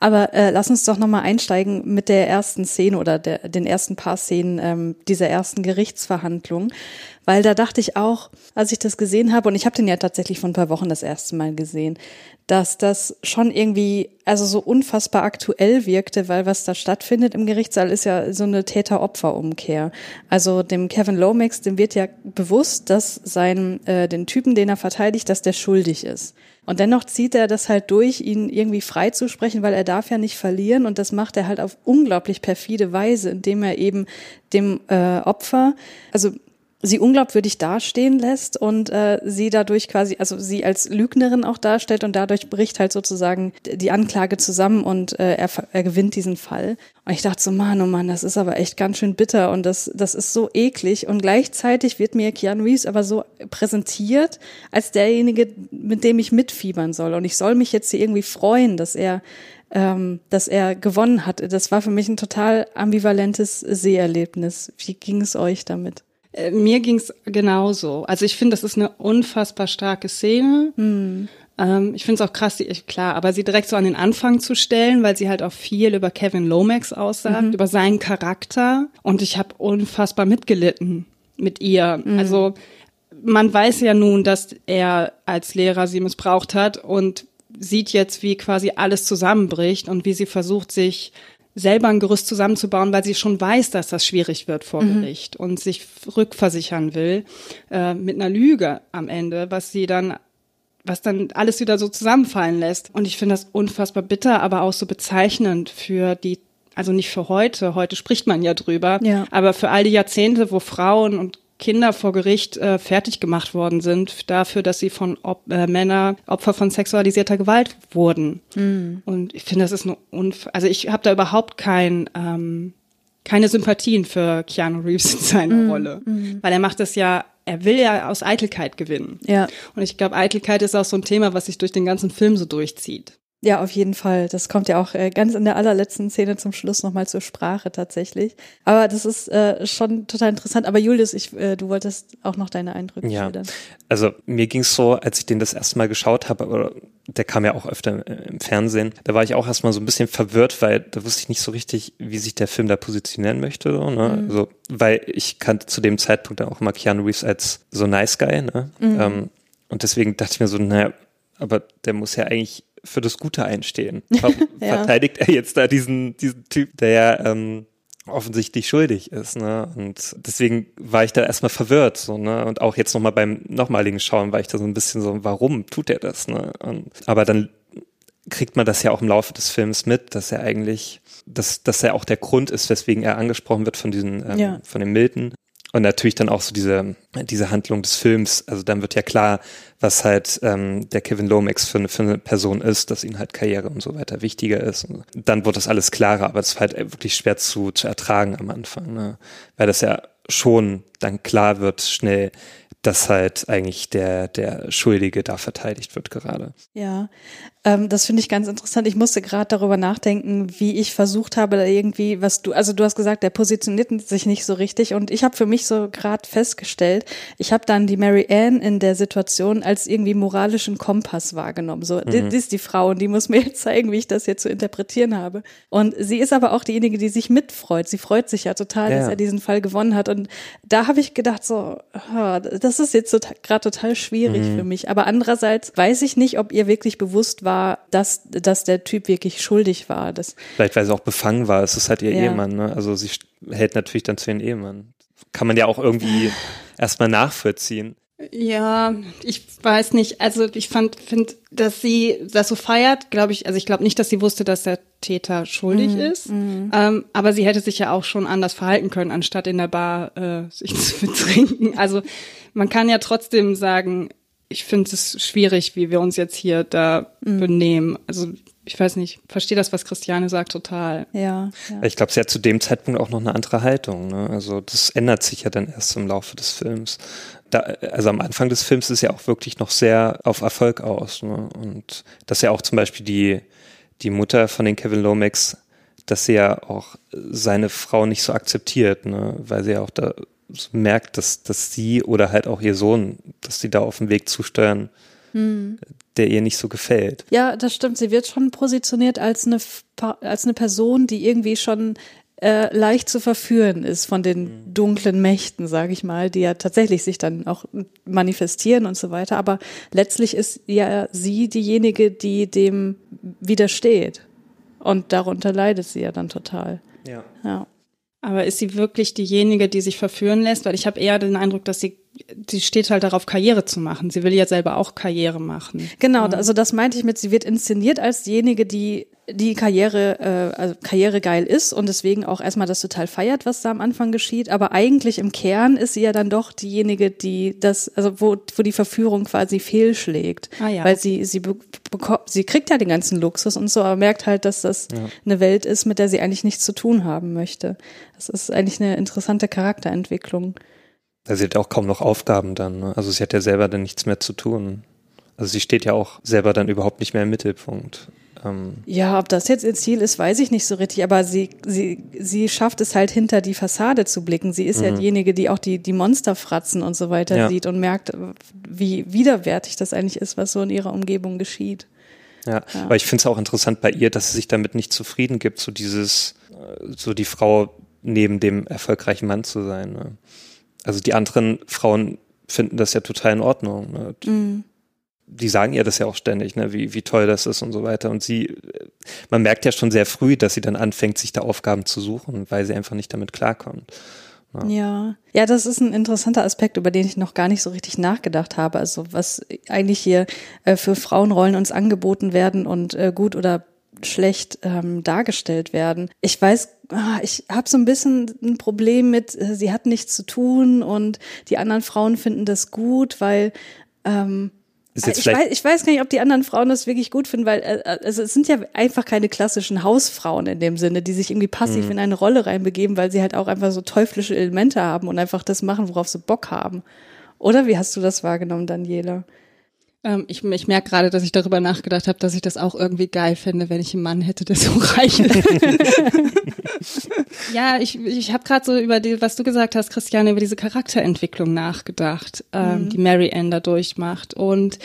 Aber äh, lass uns doch nochmal einsteigen mit der ersten Szene oder der, den ersten paar Szenen ähm, dieser ersten Gerichtsverhandlung. Weil da dachte ich auch, als ich das gesehen habe, und ich habe den ja tatsächlich vor ein paar Wochen das erste Mal gesehen, dass das schon irgendwie, also so unfassbar aktuell wirkte, weil was da stattfindet im Gerichtssaal ist ja so eine Täter-Opfer-Umkehr. Also dem Kevin Lomax, dem wird ja bewusst, dass sein, äh, den Typen, den er verteidigt, dass der schuldig ist. Und dennoch zieht er das halt durch, ihn irgendwie freizusprechen, weil er darf ja nicht verlieren. Und das macht er halt auf unglaublich perfide Weise, indem er eben dem äh, Opfer, also sie unglaubwürdig dastehen lässt und äh, sie dadurch quasi, also sie als Lügnerin auch darstellt und dadurch bricht halt sozusagen die Anklage zusammen und äh, er, er gewinnt diesen Fall. Und ich dachte so, Mann, oh Mann, das ist aber echt ganz schön bitter und das, das ist so eklig und gleichzeitig wird mir Keanu Reeves aber so präsentiert als derjenige, mit dem ich mitfiebern soll und ich soll mich jetzt hier irgendwie freuen, dass er ähm, dass er gewonnen hat. Das war für mich ein total ambivalentes Seherlebnis. Wie ging es euch damit? Äh, mir ging's genauso. Also ich finde, das ist eine unfassbar starke Szene. Hm. Ähm, ich finde es auch krass, die, klar, aber sie direkt so an den Anfang zu stellen, weil sie halt auch viel über Kevin Lomax aussagt, mhm. über seinen Charakter. Und ich habe unfassbar mitgelitten mit ihr. Mhm. Also man weiß ja nun, dass er als Lehrer sie missbraucht hat und sieht jetzt, wie quasi alles zusammenbricht und wie sie versucht, sich selber ein Gerüst zusammenzubauen, weil sie schon weiß, dass das schwierig wird vor mhm. Gericht und sich rückversichern will äh, mit einer Lüge am Ende, was sie dann was dann alles wieder so zusammenfallen lässt. Und ich finde das unfassbar bitter, aber auch so bezeichnend für die, also nicht für heute, heute spricht man ja drüber, ja. aber für all die Jahrzehnte, wo Frauen und Kinder vor Gericht äh, fertig gemacht worden sind dafür, dass sie von Op äh, Männer Opfer von sexualisierter Gewalt wurden. Mhm. Und ich finde, das ist eine Unf also ich habe da überhaupt kein ähm, keine Sympathien für Keanu Reeves in seiner mhm. Rolle, mhm. weil er macht das ja er will ja aus Eitelkeit gewinnen. Ja. Und ich glaube, Eitelkeit ist auch so ein Thema, was sich durch den ganzen Film so durchzieht. Ja, auf jeden Fall. Das kommt ja auch äh, ganz in der allerletzten Szene zum Schluss nochmal zur Sprache tatsächlich. Aber das ist äh, schon total interessant. Aber Julius, ich, äh, du wolltest auch noch deine Eindrücke ja. schildern. Also mir ging's so, als ich den das erste Mal geschaut habe, aber der kam ja auch öfter im Fernsehen, da war ich auch erstmal so ein bisschen verwirrt, weil da wusste ich nicht so richtig, wie sich der Film da positionieren möchte. So, ne? Mhm. Also, weil ich kannte zu dem Zeitpunkt dann auch immer Keanu Reeves als so nice guy. Ne? Mhm. Ähm, und deswegen dachte ich mir so, naja, aber der muss ja eigentlich für das Gute einstehen. Warum ja. verteidigt er jetzt da diesen, diesen Typ, der ja ähm, offensichtlich schuldig ist, ne? Und deswegen war ich da erstmal verwirrt, so, ne? Und auch jetzt nochmal beim nochmaligen Schauen war ich da so ein bisschen so, warum tut er das, ne? Und, aber dann kriegt man das ja auch im Laufe des Films mit, dass er eigentlich, dass, dass er auch der Grund ist, weswegen er angesprochen wird von diesen, ähm, ja. von dem Milton. Und natürlich dann auch so diese, diese Handlung des Films. Also dann wird ja klar, was halt ähm, der Kevin Lomax für, für eine Person ist, dass ihn halt Karriere und so weiter wichtiger ist. Und dann wird das alles klarer, aber es war halt wirklich schwer zu, zu ertragen am Anfang, ne? weil das ja schon dann klar wird schnell, dass halt eigentlich der, der Schuldige da verteidigt wird gerade. Ja, ähm, das finde ich ganz interessant. Ich musste gerade darüber nachdenken, wie ich versucht habe, da irgendwie, was du, also du hast gesagt, der positioniert sich nicht so richtig und ich habe für mich so gerade festgestellt, ich habe dann die Mary Ann in der Situation als irgendwie moralischen Kompass wahrgenommen. So, mhm. die, die ist die Frau und die muss mir jetzt zeigen, wie ich das jetzt zu interpretieren habe. Und sie ist aber auch diejenige, die sich mitfreut. Sie freut sich ja total, ja. dass er diesen Fall gewonnen hat. Und da habe ich gedacht, so, das ist jetzt gerade total schwierig mhm. für mich. Aber andererseits weiß ich nicht, ob ihr wirklich bewusst war, war, dass, dass der Typ wirklich schuldig war. Das Vielleicht, weil sie auch befangen war. Es ist halt ihr ja. Ehemann. Ne? Also sie hält natürlich dann zu ihrem Ehemann. Kann man ja auch irgendwie erstmal nachvollziehen. Ja, ich weiß nicht. Also ich fand, finde, dass sie das so feiert, glaube ich. Also ich glaube nicht, dass sie wusste, dass der Täter schuldig mhm. ist. Mhm. Ähm, aber sie hätte sich ja auch schon anders verhalten können, anstatt in der Bar äh, sich zu betrinken. Also man kann ja trotzdem sagen, ich finde es schwierig, wie wir uns jetzt hier da mhm. benehmen. Also ich weiß nicht, verstehe das, was Christiane sagt, total. Ja. ja. Ich glaube, sie hat zu dem Zeitpunkt auch noch eine andere Haltung. Ne? Also das ändert sich ja dann erst im Laufe des Films. Da, also am Anfang des Films ist ja auch wirklich noch sehr auf Erfolg aus. Ne? Und dass ja auch zum Beispiel die, die Mutter von den Kevin Lomax, dass sie ja auch seine Frau nicht so akzeptiert, ne? weil sie ja auch da merkt, dass, dass sie oder halt auch ihr Sohn, dass sie da auf dem Weg zusteuern, hm. der ihr nicht so gefällt. Ja, das stimmt. Sie wird schon positioniert als eine, als eine Person, die irgendwie schon äh, leicht zu verführen ist von den hm. dunklen Mächten, sage ich mal, die ja tatsächlich sich dann auch manifestieren und so weiter. Aber letztlich ist ja sie diejenige, die dem widersteht. Und darunter leidet sie ja dann total. Ja. ja. Aber ist sie wirklich diejenige, die sich verführen lässt? Weil ich habe eher den Eindruck, dass sie, sie steht halt darauf, Karriere zu machen. Sie will ja selber auch Karriere machen. Genau, also das meinte ich mit, sie wird inszeniert als diejenige, die die Karriere, äh, also Karriere geil ist und deswegen auch erstmal das total feiert, was da am Anfang geschieht. Aber eigentlich im Kern ist sie ja dann doch diejenige, die das, also wo, wo die Verführung quasi fehlschlägt. Ah, ja. Weil sie, sie bekommt, sie kriegt ja den ganzen Luxus und so, aber merkt halt, dass das ja. eine Welt ist, mit der sie eigentlich nichts zu tun haben möchte. Das ist eigentlich eine interessante Charakterentwicklung. Also sie hat auch kaum noch Aufgaben dann. Ne? Also sie hat ja selber dann nichts mehr zu tun. Also sie steht ja auch selber dann überhaupt nicht mehr im Mittelpunkt. Ähm ja, ob das jetzt ihr Ziel ist, weiß ich nicht so richtig, aber sie, sie, sie schafft es halt hinter die Fassade zu blicken. Sie ist mhm. ja diejenige, die auch die, die Monsterfratzen und so weiter ja. sieht und merkt, wie widerwärtig das eigentlich ist, was so in ihrer Umgebung geschieht. Ja, ja. aber ich finde es auch interessant bei ihr, dass sie sich damit nicht zufrieden gibt, so dieses, äh, so die Frau neben dem erfolgreichen Mann zu sein. Ne? Also die anderen Frauen finden das ja total in Ordnung. Ne? Mhm die sagen ihr das ja auch ständig, ne, wie, wie toll das ist und so weiter. Und sie, man merkt ja schon sehr früh, dass sie dann anfängt, sich da Aufgaben zu suchen, weil sie einfach nicht damit klarkommt. Ja. ja. ja, das ist ein interessanter Aspekt, über den ich noch gar nicht so richtig nachgedacht habe. Also was eigentlich hier äh, für Frauenrollen uns angeboten werden und äh, gut oder schlecht ähm, dargestellt werden. Ich weiß, ah, ich habe so ein bisschen ein Problem mit, äh, sie hat nichts zu tun und die anderen Frauen finden das gut, weil ähm, ich, weiß, ich weiß gar nicht, ob die anderen Frauen das wirklich gut finden, weil äh, also es sind ja einfach keine klassischen Hausfrauen in dem Sinne, die sich irgendwie passiv mhm. in eine Rolle reinbegeben, weil sie halt auch einfach so teuflische Elemente haben und einfach das machen, worauf sie Bock haben. Oder wie hast du das wahrgenommen, Daniela? Ähm, ich ich merke gerade, dass ich darüber nachgedacht habe, dass ich das auch irgendwie geil finde, wenn ich einen Mann hätte, der so reich ist. ja, ich, ich habe gerade so über die, was du gesagt hast, Christiane, über diese Charakterentwicklung nachgedacht, ähm, mhm. die Mary Ann da durchmacht. Und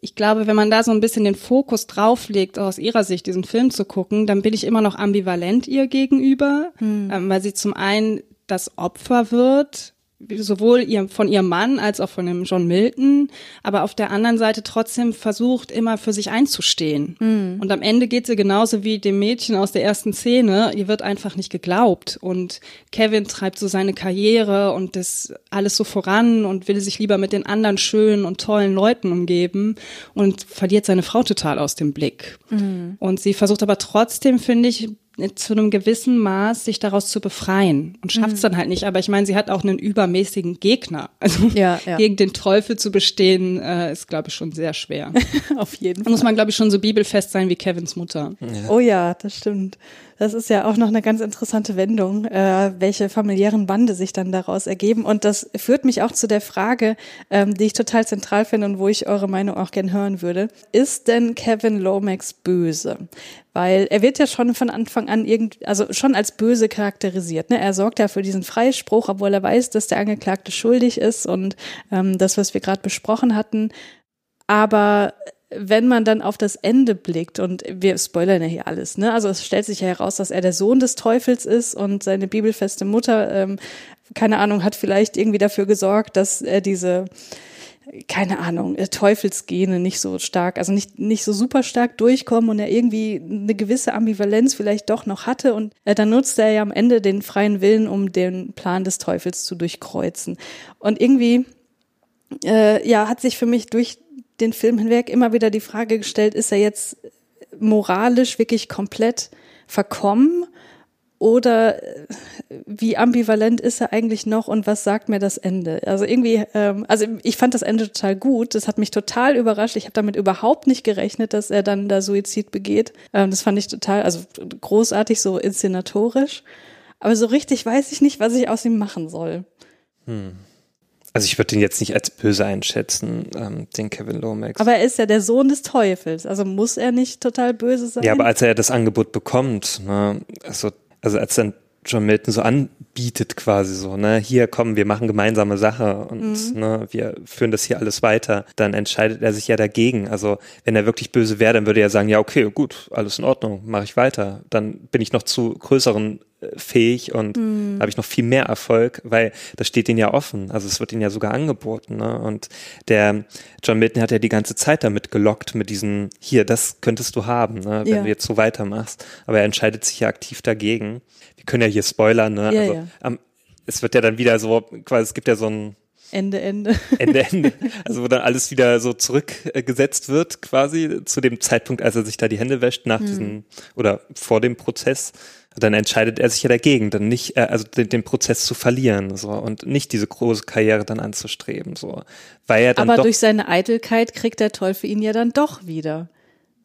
ich glaube, wenn man da so ein bisschen den Fokus drauflegt, aus ihrer Sicht diesen Film zu gucken, dann bin ich immer noch ambivalent ihr gegenüber, mhm. ähm, weil sie zum einen das Opfer wird sowohl ihr, von ihrem Mann als auch von dem John Milton, aber auf der anderen Seite trotzdem versucht, immer für sich einzustehen. Mhm. Und am Ende geht sie genauso wie dem Mädchen aus der ersten Szene, ihr wird einfach nicht geglaubt. Und Kevin treibt so seine Karriere und das alles so voran und will sich lieber mit den anderen schönen und tollen Leuten umgeben und verliert seine Frau total aus dem Blick. Mhm. Und sie versucht aber trotzdem, finde ich, zu einem gewissen Maß sich daraus zu befreien und schafft es Mhm. dann halt nicht. Aber ich meine, sie hat auch einen übermäßigen Gegner. Also Ja, ja. gegen den Teufel zu bestehen, äh, ist, glaube ich, schon sehr schwer. Auf jeden Da Fall. muss man, glaube ich, schon so bibelfest sein wie Kevins Mutter. Oh ja, das stimmt. Das ist ja auch noch eine ganz interessante Wendung, äh, welche familiären Bande sich dann daraus ergeben. Und das führt mich auch zu der Frage, ähm, die ich total zentral finde und wo ich eure Meinung auch gern hören würde. Ist denn Kevin Lomax böse? Weil er wird ja schon von Anfang an irgend, also schon als böse charakterisiert. Ne? Er sorgt ja für diesen Freispruch, obwohl er weiß, dass der Angeklagte schuldig ist und ähm, das, was wir gerade besprochen hatten. Aber wenn man dann auf das Ende blickt, und wir spoilern ja hier alles, ne? Also es stellt sich ja heraus, dass er der Sohn des Teufels ist und seine bibelfeste Mutter, ähm, keine Ahnung, hat vielleicht irgendwie dafür gesorgt, dass er diese keine Ahnung, äh, Teufelsgene nicht so stark, also nicht, nicht so super stark durchkommen und er irgendwie eine gewisse Ambivalenz vielleicht doch noch hatte und äh, dann nutzt er ja am Ende den freien Willen, um den Plan des Teufels zu durchkreuzen. Und irgendwie, äh, ja, hat sich für mich durch den Film hinweg immer wieder die Frage gestellt, ist er jetzt moralisch wirklich komplett verkommen oder äh, wie ambivalent ist er eigentlich noch und was sagt mir das Ende? Also irgendwie, ähm, also ich fand das Ende total gut. Das hat mich total überrascht. Ich habe damit überhaupt nicht gerechnet, dass er dann da Suizid begeht. Ähm, das fand ich total, also großartig, so inszenatorisch. Aber so richtig weiß ich nicht, was ich aus ihm machen soll. Also ich würde den jetzt nicht als böse einschätzen, ähm, den Kevin Lomax. Aber er ist ja der Sohn des Teufels. Also muss er nicht total böse sein? ja, aber als er das Angebot bekommt, ne, also, also als dann John Milton so anbietet quasi so, ne, hier kommen, wir machen gemeinsame Sache und ne, wir führen das hier alles weiter, dann entscheidet er sich ja dagegen. Also wenn er wirklich böse wäre, dann würde er sagen, ja, okay, gut, alles in Ordnung, mache ich weiter. Dann bin ich noch zu größeren äh, fähig und habe ich noch viel mehr Erfolg, weil das steht ihnen ja offen. Also es wird ihnen ja sogar angeboten. Ne? Und der John Milton hat ja die ganze Zeit damit gelockt, mit diesen, hier, das könntest du haben, ne, wenn Ja. du jetzt so weitermachst. Aber er entscheidet sich ja aktiv dagegen. Wir können ja hier spoilern, ne? Ja, also, ja. Am, es wird ja dann wieder so, quasi, es gibt ja so ein Ende, Ende. Ende, Ende. Also wo dann alles wieder so zurückgesetzt wird, quasi zu dem Zeitpunkt, als er sich da die Hände wäscht nach diesem oder vor dem Prozess. Dann entscheidet er sich ja dagegen, dann nicht, äh, also den, den Prozess zu verlieren, so und nicht diese große Karriere dann anzustreben, so, weil er dann Aber doch durch seine Eitelkeit kriegt der Teufel ihn ja dann doch wieder.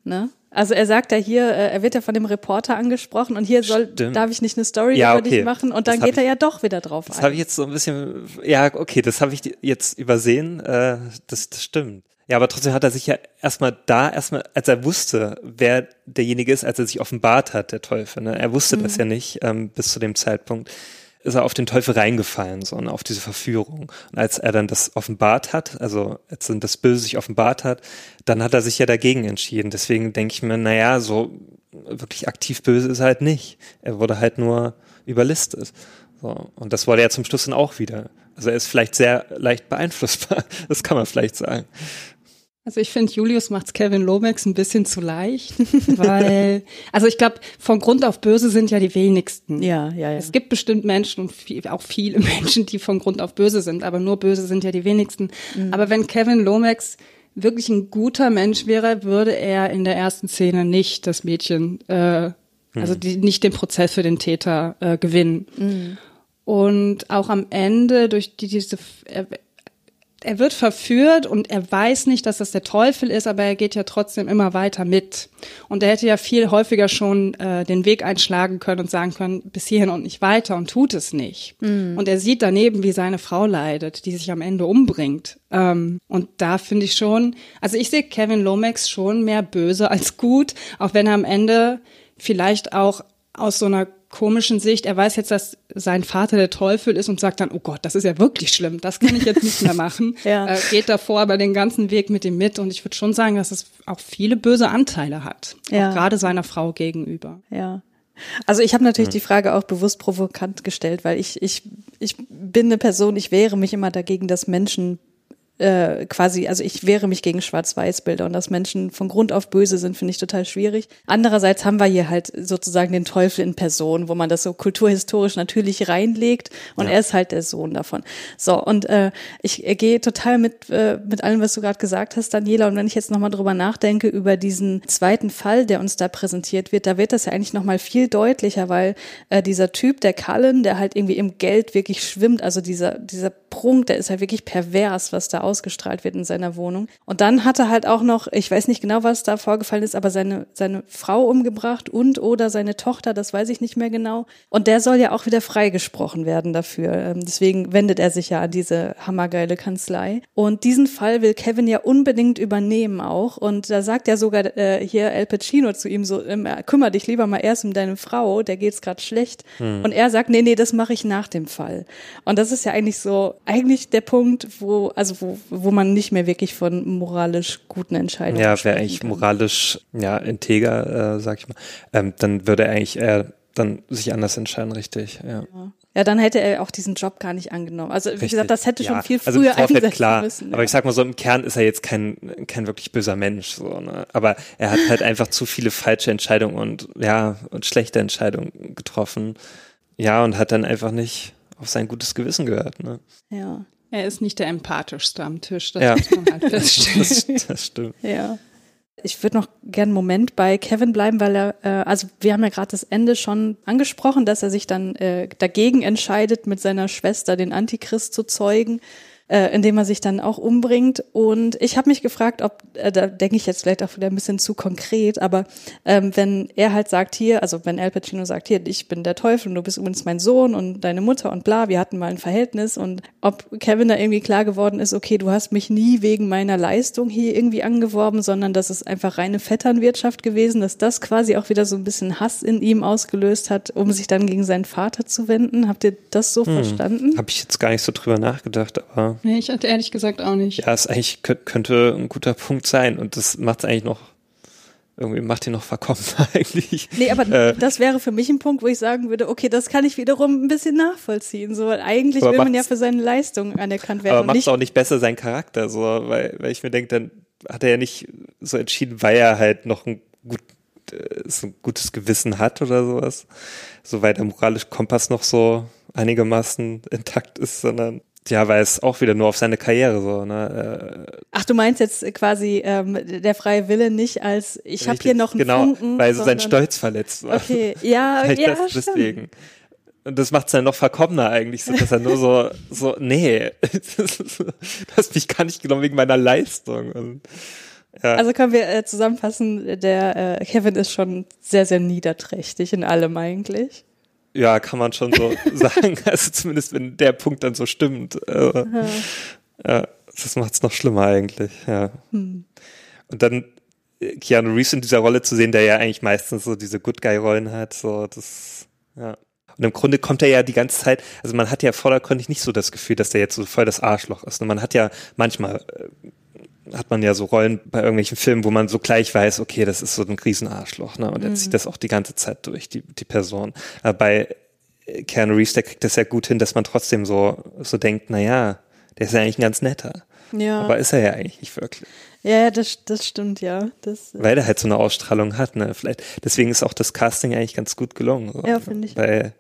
Ne? Also er sagt ja hier, äh, er wird ja von dem Reporter angesprochen und hier soll, Stimmt. darf ich nicht eine Story Ja, über okay. dich machen und Das dann geht er ich- ja doch wieder drauf Das ein. habe ich jetzt so ein bisschen, ja, okay, das habe ich jetzt übersehen, äh, das, das stimmt. Ja, aber trotzdem hat er sich ja erstmal da, erstmal, als er wusste, wer derjenige ist, als er sich offenbart hat, der Teufel, ne? er wusste das ja nicht ähm, bis zu dem Zeitpunkt, ist er auf den Teufel reingefallen, so, ne, auf diese Verführung. Und als er dann das offenbart hat, also als dann das Böse sich offenbart hat, dann hat er sich ja dagegen entschieden. Deswegen denke ich mir, naja, so wirklich aktiv böse ist er halt nicht. Er wurde halt nur überlistet. So. Und das wurde er zum Schluss dann auch wieder. Also er ist vielleicht sehr leicht beeinflussbar. Das kann man vielleicht sagen. Also ich finde, Julius macht's Kevin Lomax ein bisschen zu leicht, weil, also ich glaube, von Grund auf böse sind ja die wenigsten. ja, ja, ja. Es gibt bestimmt Menschen und viel, auch viele Menschen, die von Grund auf böse sind, aber nur böse sind ja die wenigsten. Mhm. Aber wenn Kevin Lomax wirklich ein guter Mensch wäre, würde er in der ersten Szene nicht das Mädchen, äh, also die, nicht den Prozess für den Täter äh, gewinnen. Mhm. Und auch am Ende durch die, diese, er, wird verführt und er weiß nicht, dass das der Teufel ist, aber er geht ja trotzdem immer weiter mit. Und er hätte ja viel häufiger schon äh, den Weg einschlagen können und sagen können, bis hierhin und nicht weiter und tut es nicht. Und er sieht daneben, wie seine Frau leidet, die sich am Ende umbringt. Ähm, und da finde ich schon, also ich sehe Kevin Lomax schon mehr böse als gut, auch wenn er am Ende vielleicht auch aus so einer komischen Sicht, er weiß jetzt, dass sein Vater der Teufel ist und sagt dann, oh Gott, das ist ja wirklich schlimm, das kann ich jetzt nicht mehr machen. Ja. äh, geht davor aber den ganzen Weg mit ihm mit und ich würde schon sagen, dass es auch viele böse Anteile hat, Ja. auch gerade seiner Frau gegenüber. Ja. Also ich habe natürlich die Frage auch bewusst provokant gestellt, weil ich, ich, ich bin eine Person, ich wehre mich immer dagegen, dass Menschen äh, quasi, also ich wehre mich gegen Schwarz-Weiß-Bilder und dass Menschen von Grund auf böse sind, finde ich total schwierig. Andererseits haben wir hier halt sozusagen den Teufel in Person, wo man das so kulturhistorisch natürlich reinlegt und ja. er ist halt der Sohn davon. So, und äh, ich äh, gehe total mit, äh, mit allem, was du gerade gesagt hast, Daniela, und wenn ich jetzt nochmal drüber nachdenke, über diesen zweiten Fall, der uns da präsentiert wird, da wird das ja eigentlich nochmal viel deutlicher, weil äh, dieser Typ, der Cullen, der halt irgendwie im Geld wirklich schwimmt, also dieser, dieser Prunk, der ist ja wirklich pervers, was da ausgestrahlt wird in seiner Wohnung. Und dann hat er halt auch noch, ich weiß nicht genau, was da vorgefallen ist, aber seine, seine Frau umgebracht und oder seine Tochter, das weiß ich nicht mehr genau. Und der soll ja auch wieder freigesprochen werden dafür. Ähm, deswegen wendet er sich ja an diese hammergeile Kanzlei. Und diesen Fall will Kevin ja unbedingt übernehmen auch. Und da sagt ja sogar äh, hier El Pacino zu ihm so, ähm, kümmere dich lieber mal erst um deine Frau, der geht's gerade schlecht. Hm. Und er sagt, nee, nee, das mache ich nach dem Fall. Und das ist ja eigentlich so, eigentlich der Punkt, wo, also wo, wo man nicht mehr wirklich von moralisch guten Entscheidungen Ja, wäre eigentlich kann. moralisch, ja, integer, äh, sag ich mal. Ähm, dann würde er eigentlich eher dann sich anders entscheiden, richtig, ja. ja. Ja, dann hätte er auch diesen Job gar nicht angenommen. Also wie Richtig. gesagt, das hätte ja. schon viel also früher also eingesetzt klar, müssen. Ja. Aber ich sag mal so, im Kern ist er jetzt kein, kein wirklich böser Mensch. So, ne? Aber er hat halt einfach zu viele falsche Entscheidungen und ja, und schlechte Entscheidungen getroffen. Ja, und hat dann einfach nicht auf sein gutes Gewissen gehört. Ne? Ja. Er ist nicht der empathischste am Tisch, das ja. muss man halt feststellen. das, das stimmt. Ja. Ich würde noch gern einen Moment bei Kevin bleiben, weil er, äh, also wir haben ja gerade das Ende schon angesprochen, dass er sich dann äh, dagegen entscheidet, mit seiner Schwester den Antichrist zu zeugen äh, indem er sich dann auch umbringt. Und ich habe mich gefragt, ob, äh, da denke ich jetzt vielleicht auch wieder ein bisschen zu konkret, aber ähm, wenn er halt sagt hier, also wenn Al Pacino sagt hier, ich bin der Teufel und du bist übrigens mein Sohn und deine Mutter und bla, wir hatten mal ein Verhältnis und ob Kevin da irgendwie klar geworden ist, okay, du hast mich nie wegen meiner Leistung hier irgendwie angeworben, sondern das ist einfach reine Vetternwirtschaft gewesen, dass das quasi auch wieder so ein bisschen Hass in ihm ausgelöst hat, um sich dann gegen seinen Vater zu wenden. Habt ihr das so hm. verstanden? Habe ich jetzt gar nicht so drüber nachgedacht, aber Nee, ich hatte ehrlich gesagt auch nicht. Ja, es eigentlich könnte ein guter Punkt sein und das macht es eigentlich noch irgendwie macht ihn noch verkommen eigentlich. Nee, aber äh, das wäre für mich ein Punkt, wo ich sagen würde, okay, das kann ich wiederum ein bisschen nachvollziehen, so, weil eigentlich will man ja für seine Leistung anerkannt werden. Aber macht es auch nicht besser sein Charakter, so, weil, weil ich mir denke, dann hat er ja nicht so entschieden, weil er halt noch ein, gut, äh, so ein gutes Gewissen hat oder sowas, soweit der moralische Kompass noch so einigermaßen intakt ist, sondern ja, weil es auch wieder nur auf seine Karriere so, ne? Äh, Ach, du meinst jetzt quasi ähm, der freie Wille nicht als ich habe hier noch einen genau, Funken, weil so sein Stolz verletzt war. Okay, ja, ja, das, deswegen. Und das macht es dann noch verkommener eigentlich, so dass er nur so, so, nee, du hast mich gar nicht genommen wegen meiner Leistung. Und, ja. Also können wir äh, zusammenfassen, der äh, Kevin ist schon sehr, sehr niederträchtig in allem eigentlich. Ja, kann man schon so sagen. Also zumindest wenn der Punkt dann so stimmt. Äh, ja. das macht es noch schlimmer eigentlich, ja. Hm. Und dann äh, Keanu Reeves in dieser Rolle zu sehen, der ja eigentlich meistens so diese Good Guy-Rollen hat, so das, ja. Und im Grunde kommt er ja die ganze Zeit, also man hat ja vordergründig nicht so das Gefühl, dass der jetzt so voll das Arschloch ist. Und man hat ja manchmal äh, hat man ja so Rollen bei irgendwelchen Filmen, wo man so gleich weiß, okay, das ist so ein Riesenarschloch, ne? Und er mhm. zieht das auch die ganze Zeit durch, die, die Person. Aber bei Keanu Reeves, der kriegt das ja gut hin, dass man trotzdem so, so denkt, na ja, der ist ja eigentlich ein ganz netter. Ja. Aber ist er ja eigentlich nicht wirklich. Ja, das, das stimmt, ja. Das, Weil er halt so eine Ausstrahlung hat, ne? Vielleicht, deswegen ist auch das Casting eigentlich ganz gut gelungen. So. Ja, finde ich. Weil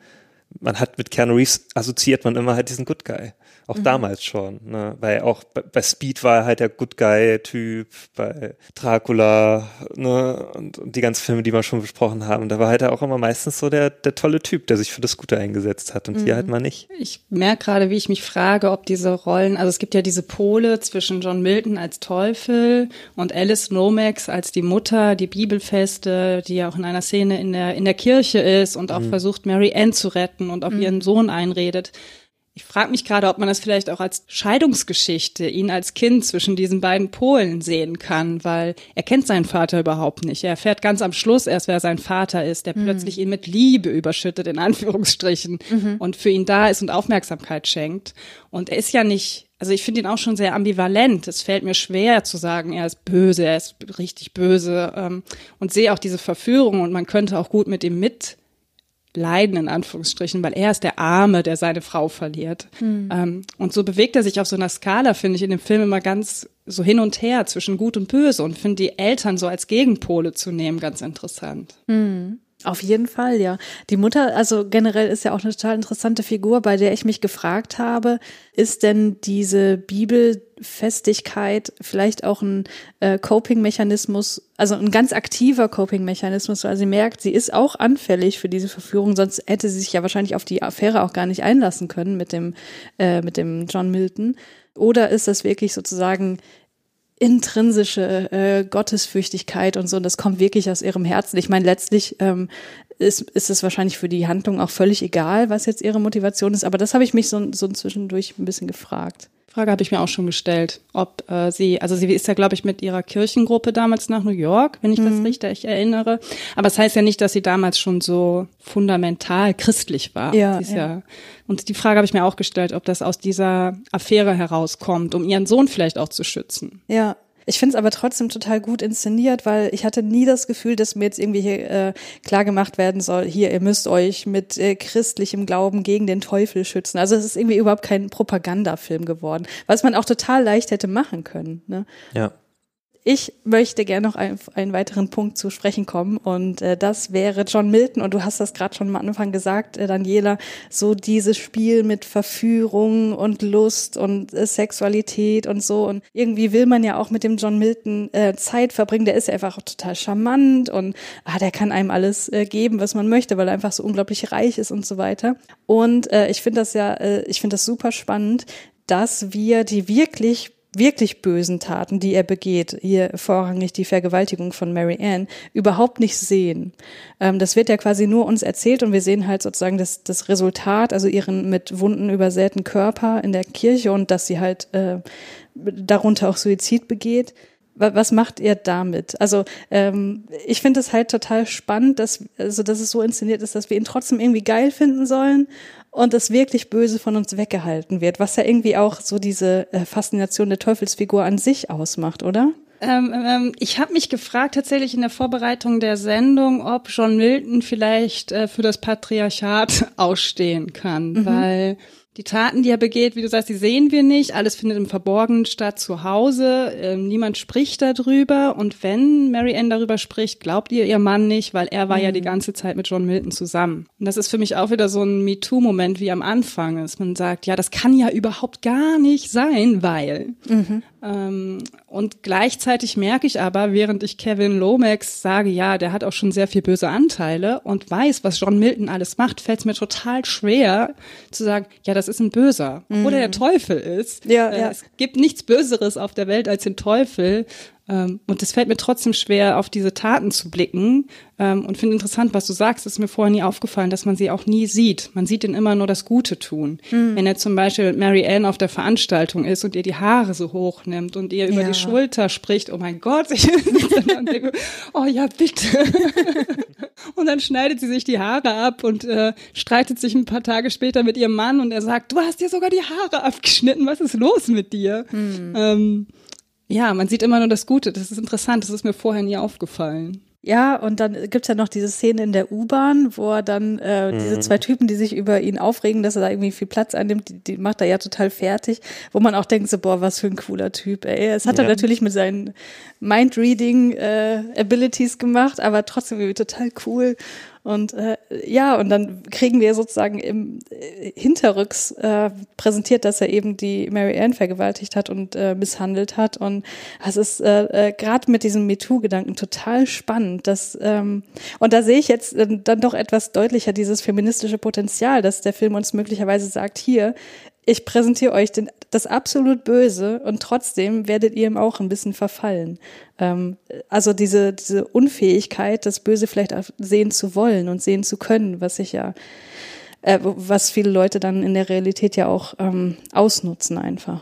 man hat mit Keanu Reeves assoziiert man immer halt diesen Good Guy. Auch mhm. damals schon, ne? Weil auch bei, bei, Speed war er halt der Good Guy-Typ, bei Dracula, ne? Und, und, die ganzen Filme, die wir schon besprochen haben, da war halt auch immer meistens so der, der tolle Typ, der sich für das Gute eingesetzt hat und mhm. hier halt mal nicht. Ich merke gerade, wie ich mich frage, ob diese Rollen, also es gibt ja diese Pole zwischen John Milton als Teufel und Alice Nomax als die Mutter, die Bibelfeste, die ja auch in einer Szene in der, in der Kirche ist und auch mhm. versucht, Mary Ann zu retten und auf mhm. ihren Sohn einredet. Ich frage mich gerade, ob man das vielleicht auch als Scheidungsgeschichte, ihn als Kind zwischen diesen beiden Polen sehen kann, weil er kennt seinen Vater überhaupt nicht. Er erfährt ganz am Schluss erst, wer sein Vater ist, der mhm. plötzlich ihn mit Liebe überschüttet, in Anführungsstrichen, mhm. und für ihn da ist und Aufmerksamkeit schenkt. Und er ist ja nicht, also ich finde ihn auch schon sehr ambivalent. Es fällt mir schwer zu sagen, er ist böse, er ist richtig böse ähm, und sehe auch diese Verführung und man könnte auch gut mit ihm mit leiden, in Anführungsstrichen, weil er ist der Arme, der seine Frau verliert. Mhm. Ähm, und so bewegt er sich auf so einer Skala, finde ich, in dem Film immer ganz so hin und her zwischen Gut und Böse und finde die Eltern so als Gegenpole zu nehmen ganz interessant. Mhm. Auf jeden Fall, ja. Die Mutter, also generell ist ja auch eine total interessante Figur, bei der ich mich gefragt habe, ist denn diese Bibelfestigkeit vielleicht auch ein äh, Coping-Mechanismus, also ein ganz aktiver Coping-Mechanismus, weil sie merkt, sie ist auch anfällig für diese Verführung, sonst hätte sie sich ja wahrscheinlich auf die Affäre auch gar nicht einlassen können mit dem, äh, mit dem John Milton. Oder ist das wirklich sozusagen intrinsische äh, Gottesfürchtigkeit und so. Und das kommt wirklich aus ihrem Herzen. Ich meine, letztlich ähm, ist, ist es wahrscheinlich für die Handlung auch völlig egal, was jetzt ihre Motivation ist. Aber das habe ich mich so, so zwischendurch ein bisschen gefragt. Frage habe ich mir auch schon gestellt, ob äh, sie, also sie ist ja, glaube ich, mit ihrer Kirchengruppe damals nach New York, wenn ich mhm. das richtig erinnere. Aber es das heißt ja nicht, dass sie damals schon so fundamental christlich war. Ja, ja. ja. Und die Frage habe ich mir auch gestellt, ob das aus dieser Affäre herauskommt, um ihren Sohn vielleicht auch zu schützen. Ja, ich finde es aber trotzdem total gut inszeniert, weil ich hatte nie das Gefühl, dass mir jetzt irgendwie hier äh, klar gemacht werden soll, hier, ihr müsst euch mit äh, christlichem Glauben gegen den Teufel schützen. Also es ist irgendwie überhaupt kein Propagandafilm geworden, was man auch total leicht hätte machen können. Ne? Ja ich möchte gerne noch einen, einen weiteren Punkt zu sprechen kommen und äh, das wäre John Milton und du hast das gerade schon am Anfang gesagt, äh, Daniela, so dieses Spiel mit Verführung und Lust und äh, Sexualität und so und irgendwie will man ja auch mit dem John Milton äh, Zeit verbringen, der ist ja einfach total charmant und ah, der kann einem alles äh, geben, was man möchte, weil er einfach so unglaublich reich ist und so weiter. Und äh, ich finde das ja, äh, ich finde das super spannend, dass wir die wirklich wirklich bösen Taten, die er begeht, hier vorrangig die Vergewaltigung von Mary Ann, überhaupt nicht sehen. Ähm, das wird ja quasi nur uns erzählt und wir sehen halt sozusagen das, das Resultat, also ihren mit Wunden übersäten Körper in der Kirche und dass sie halt äh, darunter auch Suizid begeht. Was macht ihr damit? Also ähm, ich finde es halt total spannend, dass, also, dass es so inszeniert ist, dass wir ihn trotzdem irgendwie geil finden sollen und das wirklich Böse von uns weggehalten wird, was ja irgendwie auch so diese äh, Faszination der Teufelsfigur an sich ausmacht, oder? Ähm, ähm, ich habe mich gefragt tatsächlich in der Vorbereitung der Sendung, ob John Milton vielleicht äh, für das Patriarchat ausstehen kann, mhm. weil die Taten, die er begeht, wie du sagst, die sehen wir nicht. Alles findet im Verborgenen statt zu Hause. Ähm, niemand spricht darüber. Und wenn Mary Ann darüber spricht, glaubt ihr ihr Mann nicht, weil er war mhm. ja die ganze Zeit mit John Milton zusammen. Und das ist für mich auch wieder so ein MeToo-Moment wie am Anfang ist. Man sagt, ja, das kann ja überhaupt gar nicht sein, weil. Mhm. Ähm, und gleichzeitig merke ich aber, während ich Kevin Lomax sage, ja, der hat auch schon sehr viel böse Anteile und weiß, was John Milton alles macht, fällt es mir total schwer zu sagen, ja, das ist ein Böser, mhm. er der Teufel ist. Ja, äh, ja. Es gibt nichts Böseres auf der Welt als den Teufel. Ähm, und es fällt mir trotzdem schwer, auf diese Taten zu blicken. Ähm, und finde interessant, was du sagst, ist mir vorher nie aufgefallen, dass man sie auch nie sieht. Man sieht ihn immer nur das Gute tun. Mhm. Wenn er zum Beispiel mit Mary Ann auf der Veranstaltung ist und ihr die Haare so hoch nimmt und ihr über ja. die Schulter spricht, oh mein Gott, ich denke, oh ja, bitte. und dann schneidet sie sich die Haare ab und äh, streitet sich ein paar Tage später mit ihrem Mann und er sagt, du hast dir sogar die Haare abgeschnitten, was ist los mit dir? Mhm. Ähm, ja, man sieht immer nur das Gute. Das ist interessant. Das ist mir vorher nie aufgefallen. Ja, und dann gibt's ja noch diese Szene in der U-Bahn, wo er dann äh, mhm. diese zwei Typen, die sich über ihn aufregen, dass er da irgendwie viel Platz einnimmt, die, die macht er ja total fertig, wo man auch denkt so, boah, was für ein cooler Typ, ey. Es hat ja. er natürlich mit seinen Mind-Reading-Abilities äh, gemacht, aber trotzdem irgendwie total cool. Und äh, ja, und dann kriegen wir sozusagen im äh, Hinterrücks äh, präsentiert, dass er eben die Mary Ann vergewaltigt hat und äh, misshandelt hat. Und es ist äh, äh, gerade mit diesem MeToo-Gedanken total spannend. Dass, ähm, und da sehe ich jetzt äh, dann doch etwas deutlicher dieses feministische Potenzial, dass der Film uns möglicherweise sagt, hier, ich präsentiere euch den, das absolut Böse und trotzdem werdet ihr ihm auch ein bisschen verfallen. Ähm, also diese, diese Unfähigkeit, das Böse vielleicht sehen zu wollen und sehen zu können, was sich ja, äh, was viele Leute dann in der Realität ja auch ähm, ausnutzen einfach.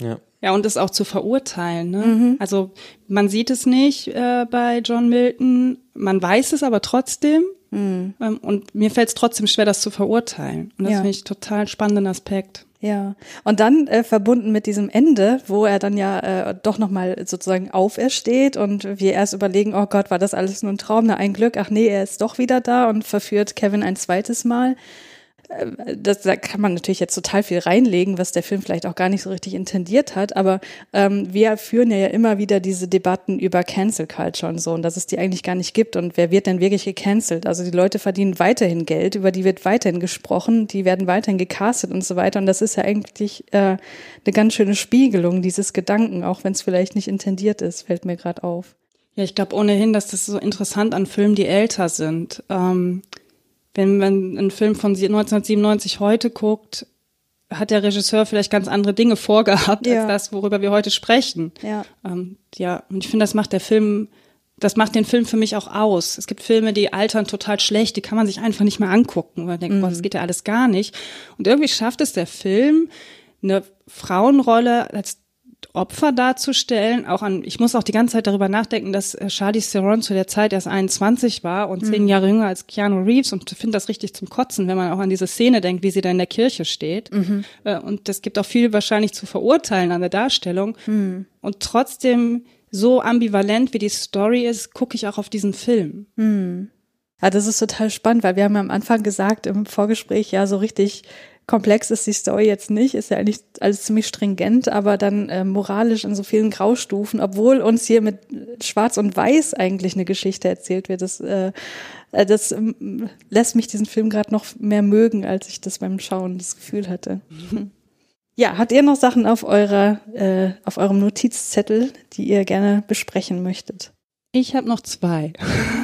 Ja. Ja, und das auch zu verurteilen. Ne? Mhm. Also man sieht es nicht äh, bei John Milton, man weiß es aber trotzdem. Mhm. Und mir fällt es trotzdem schwer, das zu verurteilen. Und das ja. finde ich total spannenden Aspekt. Ja, und dann äh, verbunden mit diesem Ende, wo er dann ja äh, doch nochmal sozusagen aufersteht und wir erst überlegen, oh Gott, war das alles nur ein Traum, na ein Glück, ach nee, er ist doch wieder da und verführt Kevin ein zweites Mal. Das, da kann man natürlich jetzt total viel reinlegen, was der Film vielleicht auch gar nicht so richtig intendiert hat, aber ähm, wir führen ja immer wieder diese Debatten über Cancel Culture und so und dass es die eigentlich gar nicht gibt und wer wird denn wirklich gecancelt? Also die Leute verdienen weiterhin Geld, über die wird weiterhin gesprochen, die werden weiterhin gecastet und so weiter und das ist ja eigentlich äh, eine ganz schöne Spiegelung dieses Gedanken, auch wenn es vielleicht nicht intendiert ist, fällt mir gerade auf. Ja, ich glaube ohnehin, dass das so interessant an Filmen, die älter sind. Ähm wenn man einen Film von 1997 heute guckt, hat der Regisseur vielleicht ganz andere Dinge vorgehabt ja. als das, worüber wir heute sprechen. Ja, ähm, ja und ich finde, das macht der Film, das macht den Film für mich auch aus. Es gibt Filme, die altern total schlecht, die kann man sich einfach nicht mehr angucken, weil man denkt, mhm. boah, das geht ja alles gar nicht. Und irgendwie schafft es der Film, eine Frauenrolle als Opfer darzustellen, auch an, ich muss auch die ganze Zeit darüber nachdenken, dass äh, Charlie Theron zu der Zeit erst 21 war und zehn mhm. Jahre jünger als Keanu Reeves und finde das richtig zum Kotzen, wenn man auch an diese Szene denkt, wie sie da in der Kirche steht. Mhm. Äh, und es gibt auch viel wahrscheinlich zu verurteilen an der Darstellung. Mhm. Und trotzdem so ambivalent wie die Story ist, gucke ich auch auf diesen Film. Mhm. Ja, das ist total spannend, weil wir haben am Anfang gesagt im Vorgespräch ja so richtig komplex ist die Story jetzt nicht, ist ja eigentlich alles ziemlich stringent, aber dann äh, moralisch in so vielen Graustufen, obwohl uns hier mit Schwarz und Weiß eigentlich eine Geschichte erzählt wird. Das, äh, äh das äh, lässt mich diesen Film gerade noch mehr mögen, als ich das beim Schauen das Gefühl hatte. Ja, habt ihr noch Sachen auf eurer, äh, auf eurem Notizzettel, die ihr gerne besprechen möchtet? Ich habe noch zwei.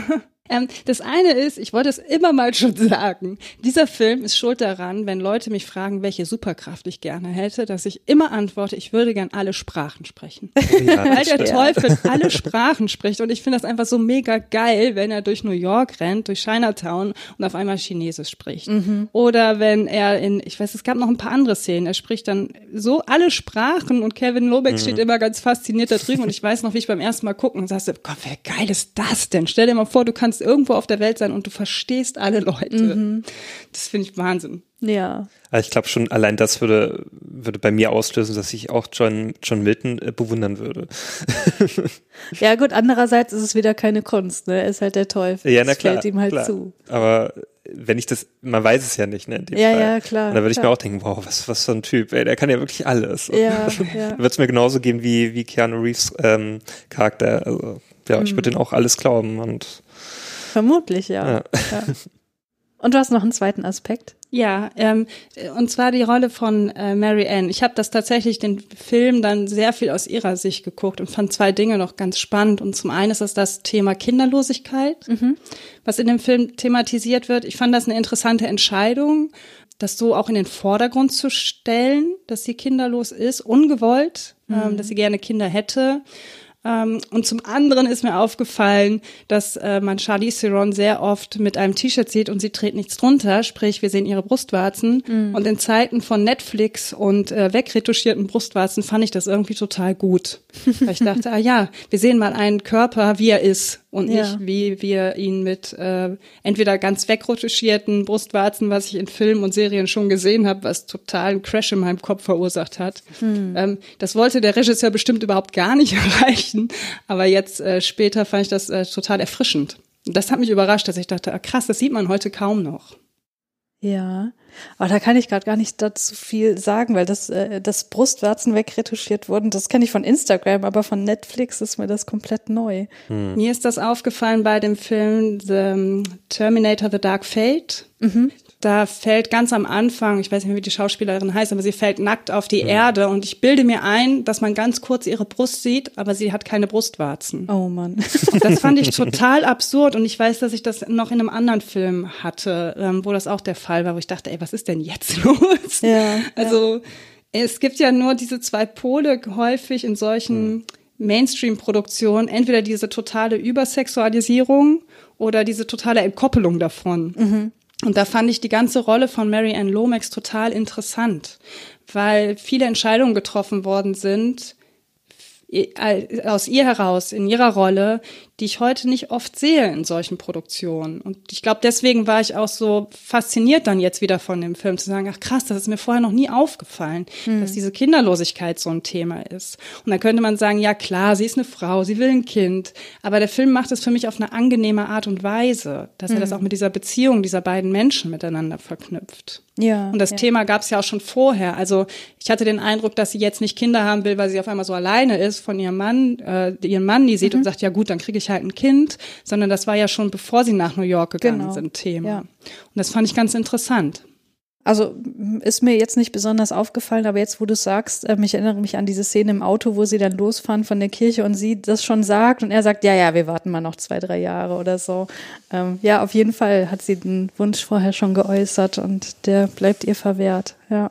Ähm, das eine ist, ich wollte es immer mal schon sagen, dieser Film ist schuld daran, wenn Leute mich fragen, welche Superkraft ich gerne hätte, dass ich immer antworte, ich würde gern alle Sprachen sprechen. Ja, Weil der Teufel alle Sprachen spricht und ich finde das einfach so mega geil, wenn er durch New York rennt, durch Chinatown und auf einmal Chinesisch spricht. Mhm. Oder wenn er in, ich weiß, es gab noch ein paar andere Szenen, er spricht dann so alle Sprachen und Kevin Lobeck mhm. steht immer ganz fasziniert da drüben und ich weiß noch, wie ich beim ersten Mal gucken und sagte, Gott, wie geil ist das denn? Stell dir mal vor, du kannst kannst irgendwo auf der Welt sein und du verstehst alle Leute. Mhm. Das finde ich Wahnsinn. Ja. Also ich glaube schon, allein das würde, würde bei mir auslösen, dass ich auch John, John Milton äh, bewundern würde. ja, gut, andererseits ist es wieder keine Kunst, ne? Er ist halt der Teufel. Ja, na klar. fällt ihm halt klar. zu. Aber wenn ich das, man weiß es ja nicht, ne? ja, Fall. ja, klar. Und da würde ich mir auch denken, wow, was, was für ein Typ, ey, der kann ja wirklich alles. Ja, ja. Wird es mir genauso gehen wie, wie Keanu Reeves ähm, Charakter. Also, ja, mhm. ich würde den auch alles glauben und Vermutlich, ja. ja. ja. Und du hast noch einen zweiten Aspekt. Ja, ähm, und zwar die Rolle von äh, Mary Ann. Ich habe das tatsächlich den Film dann sehr viel aus ihrer Sicht geguckt und fand zwei Dinge noch ganz spannend. Und zum einen ist das das Thema Kinderlosigkeit, mhm. was in dem Film thematisiert wird. Ich fand das eine interessante Entscheidung, das so auch in den Vordergrund zu stellen, dass sie kinderlos ist, ungewollt, ähm, mhm. ähm, dass sie gerne Kinder hätte. Ähm, und zum anderen ist mir aufgefallen, dass äh, man Charlie Theron sehr oft mit einem T-Shirt sieht und sie trägt nichts drunter, sprich wir sehen ihre Brustwarzen. Mhm. Und in Zeiten von Netflix und äh, wegretuschierten Brustwarzen fand ich das irgendwie total gut. Weil ich dachte, ah ja, wir sehen mal einen Körper, wie er ist und ja. nicht wie wir ihn mit äh, entweder ganz wegretuschierten Brustwarzen, was ich in Filmen und Serien schon gesehen habe, was totalen Crash in meinem Kopf verursacht hat. Mhm. Ähm, das wollte der Regisseur bestimmt überhaupt gar nicht erreichen. Aber jetzt äh, später fand ich das äh, total erfrischend. Und das hat mich überrascht, dass ich dachte, ah, krass, das sieht man heute kaum noch. Ja, aber da kann ich gerade gar nicht dazu viel sagen, weil das, äh, das Brustwarzen wegretuschiert wurden, das kenne ich von Instagram, aber von Netflix ist mir das komplett neu. Hm. Mir ist das aufgefallen bei dem Film The Terminator The Dark Fate. Mhm da fällt ganz am Anfang, ich weiß nicht mehr, wie die Schauspielerin heißt, aber sie fällt nackt auf die mhm. Erde und ich bilde mir ein, dass man ganz kurz ihre Brust sieht, aber sie hat keine Brustwarzen. Oh Mann. das fand ich total absurd und ich weiß, dass ich das noch in einem anderen Film hatte, ähm, wo das auch der Fall war, wo ich dachte, ey, was ist denn jetzt los? Ja, also ja. es gibt ja nur diese zwei Pole häufig in solchen mhm. Mainstream-Produktionen, entweder diese totale Übersexualisierung oder diese totale Entkoppelung davon. Mhm. Und da fand ich die ganze Rolle von Mary Ann Lomax total interessant, weil viele Entscheidungen getroffen worden sind aus ihr heraus, in ihrer Rolle, die ich heute nicht oft sehe in solchen Produktionen. Und ich glaube, deswegen war ich auch so fasziniert dann jetzt wieder von dem Film, zu sagen, ach krass, das ist mir vorher noch nie aufgefallen, mhm. dass diese Kinderlosigkeit so ein Thema ist. Und dann könnte man sagen, ja klar, sie ist eine Frau, sie will ein Kind, aber der Film macht es für mich auf eine angenehme Art und Weise, dass mhm. er das hm. auch mit dieser Beziehung dieser beiden Menschen miteinander verknüpft. Ja. Und das ja. Thema gab es ja auch schon vorher. Also ich hatte den Eindruck, dass sie jetzt nicht Kinder haben will, weil sie auf einmal so alleine ist von ihrem Mann, äh, ihren Mann, die sieht mhm. und sagt, ja gut, dann kriege ich halt ein Kind, sondern das war ja schon bevor sie nach New York gegangen genau. sind Thema. Ja. Und das fand ich ganz interessant. Also ist mir jetzt nicht besonders aufgefallen, aber jetzt, wo du sagst, äh, ich erinnere mich an diese Szene im Auto, wo sie dann losfahren von der Kirche und sie das schon sagt und er sagt, ja, ja, wir warten mal noch zwei, drei Jahre oder so. Ähm, ja, auf jeden Fall hat sie den Wunsch vorher schon geäußert und der bleibt ihr verwehrt, ja.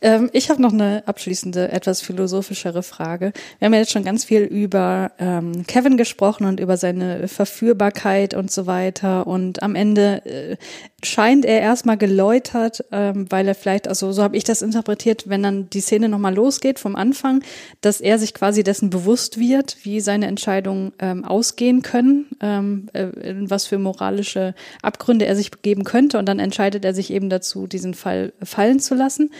Ähm, ich habe noch eine abschließende, etwas philosophischere Frage. Wir haben ja jetzt schon ganz viel über ähm, Kevin gesprochen und über seine Verführbarkeit und so weiter. Und am Ende äh, scheint er erstmal geläutert, ähm, weil er vielleicht, also so habe ich das interpretiert, wenn dann die Szene nochmal losgeht vom Anfang, dass er sich quasi dessen bewusst wird, wie seine Entscheidungen ähm, ausgehen können, ähm, äh, in was für moralische Abgründe er sich begeben könnte. Und dann entscheidet er sich eben dazu, diesen Fall fallen zu lassen.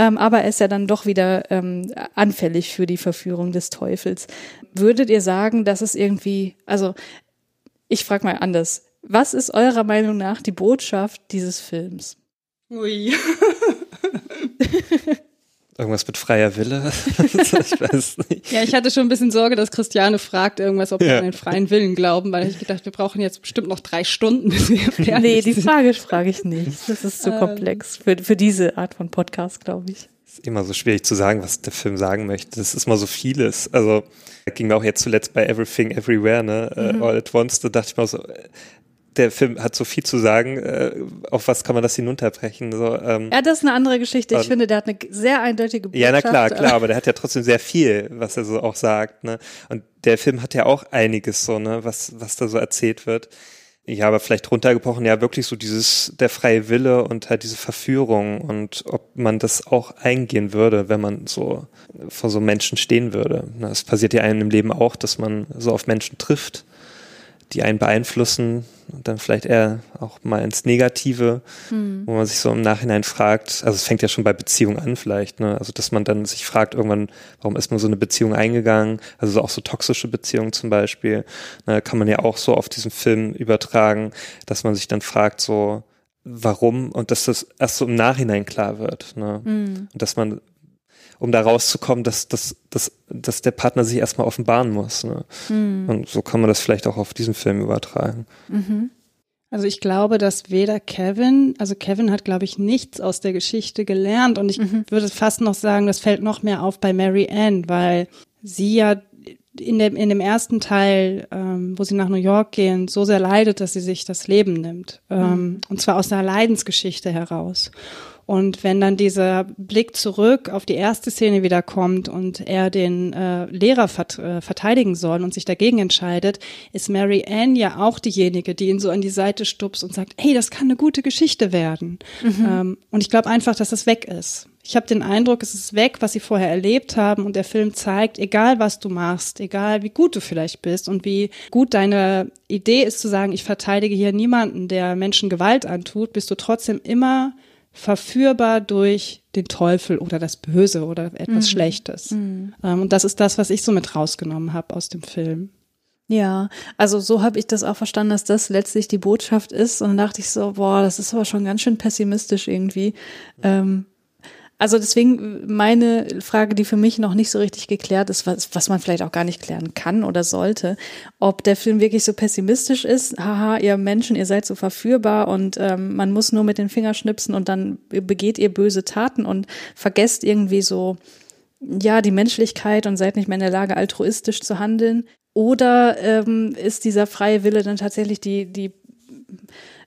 Ähm, aber er ist ja dann doch wieder ähm, anfällig für die Verführung des Teufels. Würdet ihr sagen, dass es irgendwie, also ich frage mal anders, was ist eurer Meinung nach die Botschaft dieses Films? Ui. Irgendwas mit freier Wille? ich weiß nicht. Ja, ich hatte schon ein bisschen Sorge, dass Christiane fragt irgendwas, ob wir an den freien Willen glauben, weil ich gedacht, wir brauchen jetzt bestimmt noch drei Stunden, bis wir fertig Nee, die Frage frage ich nicht. Das ist zu ähm. komplex für, für diese Art von Podcast, glaube ich. Es ist immer so schwierig zu sagen, was der Film sagen möchte. Das ist immer so vieles. Also, ging mir auch jetzt zuletzt bei Everything Everywhere, ne? Äh, mhm. All at Once, da dachte ich mir so, der Film hat so viel zu sagen, äh, auf was kann man das hinunterbrechen? So, ähm, ja, das ist eine andere Geschichte. Ich finde, der hat eine sehr eindeutige Botschaft. Ja, na klar, klar, aber der hat ja trotzdem sehr viel, was er so auch sagt. Ne? Und der Film hat ja auch einiges so, ne, was, was da so erzählt wird. Ja, aber vielleicht runtergebrochen, ja, wirklich so dieses, der freie Wille und halt diese Verführung und ob man das auch eingehen würde, wenn man so vor so Menschen stehen würde. Es passiert ja einem im Leben auch, dass man so auf Menschen trifft die einen beeinflussen und dann vielleicht eher auch mal ins Negative, mhm. wo man sich so im Nachhinein fragt, also es fängt ja schon bei Beziehung an vielleicht, ne? Also dass man dann sich fragt irgendwann, warum ist man so eine Beziehung eingegangen? Also auch so toxische Beziehungen zum Beispiel, ne, kann man ja auch so auf diesen Film übertragen, dass man sich dann fragt, so, warum und dass das erst so im Nachhinein klar wird. Ne? Mhm. Und dass man um da rauszukommen, dass, dass, dass, dass der Partner sich erstmal offenbaren muss. Ne? Mhm. Und so kann man das vielleicht auch auf diesen Film übertragen. Mhm. Also ich glaube, dass weder Kevin, also Kevin hat, glaube ich, nichts aus der Geschichte gelernt und ich mhm. würde fast noch sagen, das fällt noch mehr auf bei Mary Ann, weil sie ja in dem, in dem ersten Teil, ähm, wo sie nach New York gehen, so sehr leidet, dass sie sich das Leben nimmt. Ähm, mhm. Und zwar aus einer Leidensgeschichte heraus. Und wenn dann dieser Blick zurück auf die erste Szene wieder kommt und er den äh, Lehrer vert äh, verteidigen soll und sich dagegen entscheidet, ist Mary Ann ja auch diejenige, die ihn so an die Seite stupst und sagt, hey, das kann eine gute Geschichte werden. Mhm. Ähm, und ich glaube einfach, dass das weg ist. Ich habe den Eindruck, es ist weg, was sie vorher erlebt haben und der Film zeigt, egal was du machst, egal wie gut du vielleicht bist und wie gut deine Idee ist zu sagen, ich verteidige hier niemanden, der Menschen Gewalt antut, bist du trotzdem immer verführbar durch den Teufel oder das Böse oder etwas mhm. Schlechtes. Mhm. Ähm, und das ist das, was ich so mit rausgenommen habe aus dem Film. Ja, also so habe ich das auch verstanden, dass das letztlich die Botschaft ist. Und dann dachte ich so, boah, das ist aber schon ganz schön pessimistisch irgendwie. Ähm, also deswegen meine Frage, die für mich noch nicht so richtig geklärt ist, was, was man vielleicht auch gar nicht klären kann oder sollte, ob der Film wirklich so pessimistisch ist, haha, ihr Menschen, ihr seid so verführbar und ähm, man muss nur mit den Fingern schnipsen und dann begeht ihr böse Taten und vergesst irgendwie so, ja, die Menschlichkeit und seid nicht mehr in der Lage, altruistisch zu handeln. Oder ähm, ist dieser freie Wille dann tatsächlich die, die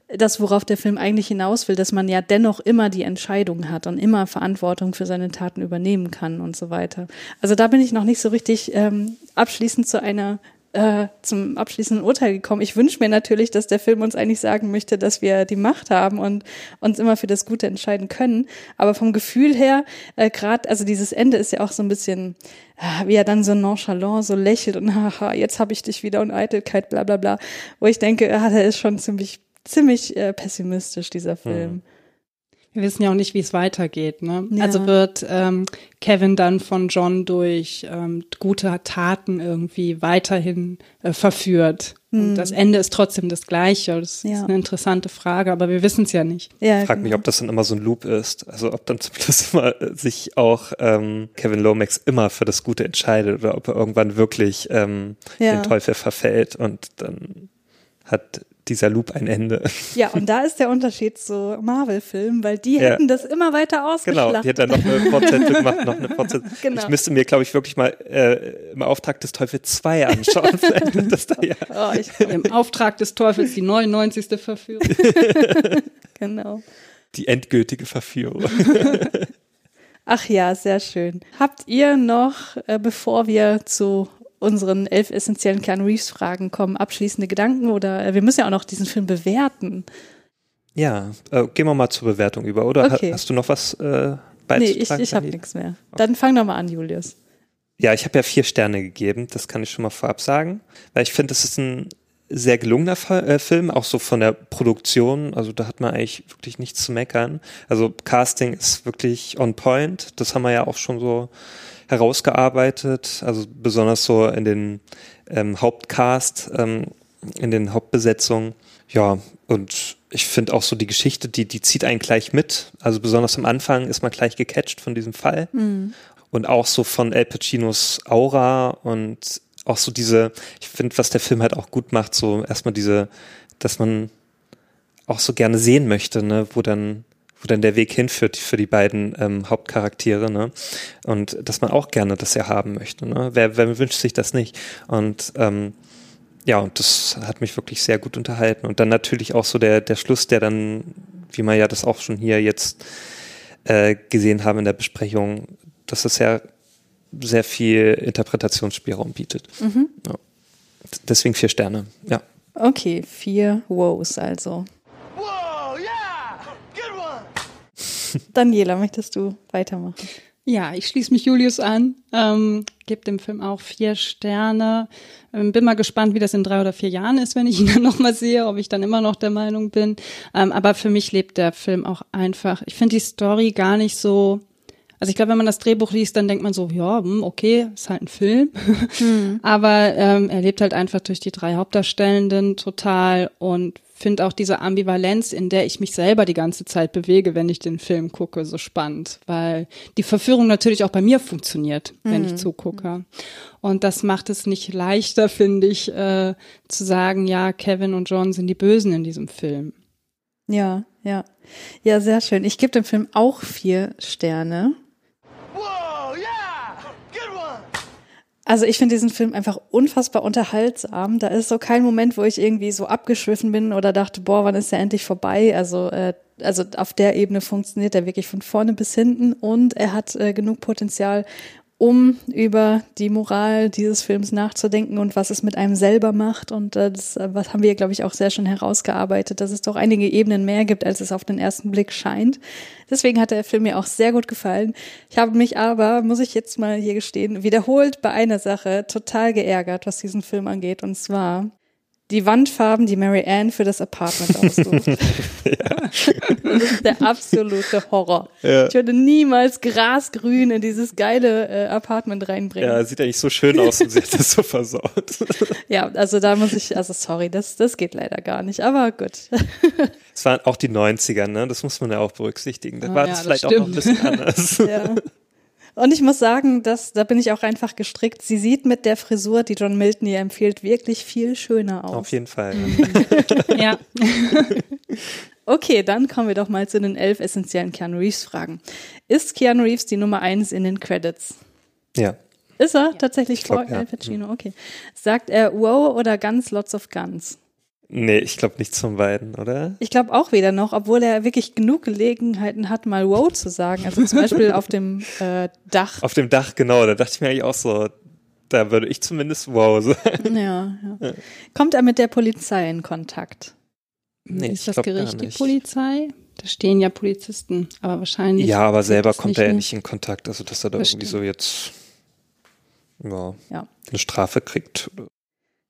das, worauf der Film eigentlich hinaus will, dass man ja dennoch immer die Entscheidung hat und immer Verantwortung für seine Taten übernehmen kann und so weiter. Also da bin ich noch nicht so richtig ähm, abschließend zu einer äh, zum abschließenden Urteil gekommen. Ich wünsche mir natürlich, dass der Film uns eigentlich sagen möchte, dass wir die Macht haben und uns immer für das Gute entscheiden können. Aber vom Gefühl her, äh, gerade, also dieses Ende ist ja auch so ein bisschen, äh, wie er dann so nonchalant so lächelt und haha, jetzt habe ich dich wieder und Eitelkeit, bla bla bla. Wo ich denke, ja, der ist schon ziemlich, ziemlich äh, pessimistisch, dieser Film. Hm. Wir wissen ja auch nicht, wie es weitergeht. Ne? Ja. Also wird ähm, Kevin dann von John durch ähm, gute Taten irgendwie weiterhin äh, verführt. Und das Ende ist trotzdem das gleiche. Das Hm. Ja. ist eine interessante Frage, aber wir wissen es ja nicht. Ja, Ich frage mich, genau. ob das dann immer so ein Loop ist. Also ob dann zumindest immer äh, sich auch ähm, Kevin Lomax immer für das Gute entscheidet oder ob er irgendwann wirklich ähm, Ja. den Teufel verfällt und dann hat dieser Loop ein Ende. Ja, und da ist der Unterschied zu Marvel-Filmen, weil die Ja. hätten das immer weiter ausgeschlachtet. Genau, die hat dann noch eine Fortsetzung gemacht, noch eine Fortsetzung. Genau. Ich müsste mir, glaube ich, wirklich mal äh, im Auftrag des Teufels 2 anschauen. Vielleicht wird das da ja. Oh, ich, Im Auftrag des Teufels die 99. Verführung. genau. Die endgültige Verführung. Ach ja, sehr schön. Habt ihr noch, äh, bevor wir zu unseren elf essentiellen Keanu Reeves Fragen kommen, abschließende Gedanken oder äh, wir müssen ja auch noch diesen Film bewerten. Ja, äh, gehen wir mal zur Bewertung über, oder? Ha- Okay. Hast du noch was äh, Nee, beizutragen? ich, ich habe nichts mehr. Dann fang doch mal an, Julius. Ja, ich habe ja vier Sterne gegeben, das kann ich schon mal vorab sagen, weil ich finde, das ist ein sehr gelungener äh, Film, auch so von der Produktion, also da hat man eigentlich wirklich nichts zu meckern. Also Casting ist wirklich on point, das haben wir ja auch schon so herausgearbeitet, also besonders so in den ähm, Hauptcast, ähm, in den Hauptbesetzungen. Ja, und ich finde auch so die Geschichte, die, die zieht einen gleich mit. Also besonders am Anfang ist man gleich gecatcht von diesem Fall. Und auch so von El Pacinos Aura und auch so diese, ich finde, was der Film halt auch gut macht, so erstmal diese, dass man auch so gerne sehen möchte, ne, wo dann, wo dann der Weg hinführt für die beiden ähm, Hauptcharaktere, ne? Und dass man auch gerne das ja haben möchte, ne? Wer, wer wünscht sich das nicht? Und ähm, ja, und das hat mich wirklich sehr gut unterhalten. Und dann natürlich auch so der, der Schluss, der dann, wie man ja das auch schon hier jetzt äh, gesehen haben in der Besprechung, dass es ja sehr viel Interpretationsspielraum bietet. Ja. D- Deswegen vier Sterne, ja. Okay, vier Wows also. Daniela, möchtest du weitermachen? Ja, ich schließe mich Julius an, ähm, gebe dem Film auch vier Sterne. Ähm, bin mal gespannt, wie das in drei oder vier Jahren ist, wenn ich ihn dann nochmal sehe, ob ich dann immer noch der Meinung bin. Ähm, aber für mich lebt der Film auch einfach. Ich finde die Story gar nicht so. Also ich glaube, wenn man das Drehbuch liest, dann denkt man so, ja, hm, okay, ist halt ein Film. Aber ähm, er lebt halt einfach durch die drei Hauptdarstellenden total und finde auch diese Ambivalenz, in der ich mich selber die ganze Zeit bewege, wenn ich den Film gucke, so spannend, weil die Verführung natürlich auch bei mir funktioniert, wenn ich zugucke. Und das macht es nicht leichter, finde ich, äh, zu sagen, ja, Kevin und John sind die Bösen in diesem Film. Ja, ja. Ja, sehr schön. Ich gebe dem Film auch vier Sterne. Also ich finde diesen Film einfach unfassbar unterhaltsam. Da ist so kein Moment, wo ich irgendwie so abgeschwiffen bin oder dachte, boah, wann ist der endlich vorbei? Also äh, also auf der Ebene funktioniert er wirklich von vorne bis hinten und er hat äh, genug Potenzial, um über die Moral dieses Films nachzudenken und was es mit einem selber macht. Und äh, das äh, was haben wir, glaube ich, auch sehr schön herausgearbeitet, dass es doch einige Ebenen mehr gibt, als es auf den ersten Blick scheint. Deswegen hat der Film mir auch sehr gut gefallen. Ich habe mich aber, muss ich jetzt mal hier gestehen, wiederholt bei einer Sache total geärgert, was diesen Film angeht. Und zwar die Wandfarben, die Mary Ann für das Apartment aussucht. Das ist der absolute Horror. Ich würde niemals Grasgrün in dieses geile äh, Apartment reinbringen. Ja, sieht eigentlich so schön aus und sie hat das so versaut. Ja, also da muss ich, also sorry, das, das geht leider gar nicht, aber gut. Es waren auch die 90er, ne? Das muss man ja auch berücksichtigen. Da Ah, war ja, das das vielleicht auch noch ein bisschen anders. ja. Und ich muss sagen, dass, da bin ich auch einfach gestrickt. Sie sieht mit der Frisur, die John Milton ihr empfiehlt, wirklich viel schöner aus. Auf jeden Fall. Ja. Okay, dann kommen wir doch mal zu den elf essentiellen Keanu Reeves Fragen. Ist Keanu Reeves die Nummer eins in den Credits? Ja. Ist er tatsächlich glaub, vor ja. Al Pacino? Okay. Sagt er wow oder Guns, lots of Guns? Nee, ich glaube nicht zum beiden, oder? Ich glaube auch weder noch, obwohl er wirklich genug Gelegenheiten hat, mal wow zu sagen. Also zum Beispiel auf dem äh, Dach. Auf dem Dach, genau, da dachte ich mir eigentlich auch so, da würde ich zumindest wow sagen. Ja, ja. Kommt er mit der Polizei in Kontakt? Nee, ist ich das Gericht die. Polizei? Da stehen ja Polizisten, aber wahrscheinlich. Ja, aber selber kommt er ja nicht in Kontakt, also dass er da irgendwie so jetzt ja, Ja. eine Strafe kriegt.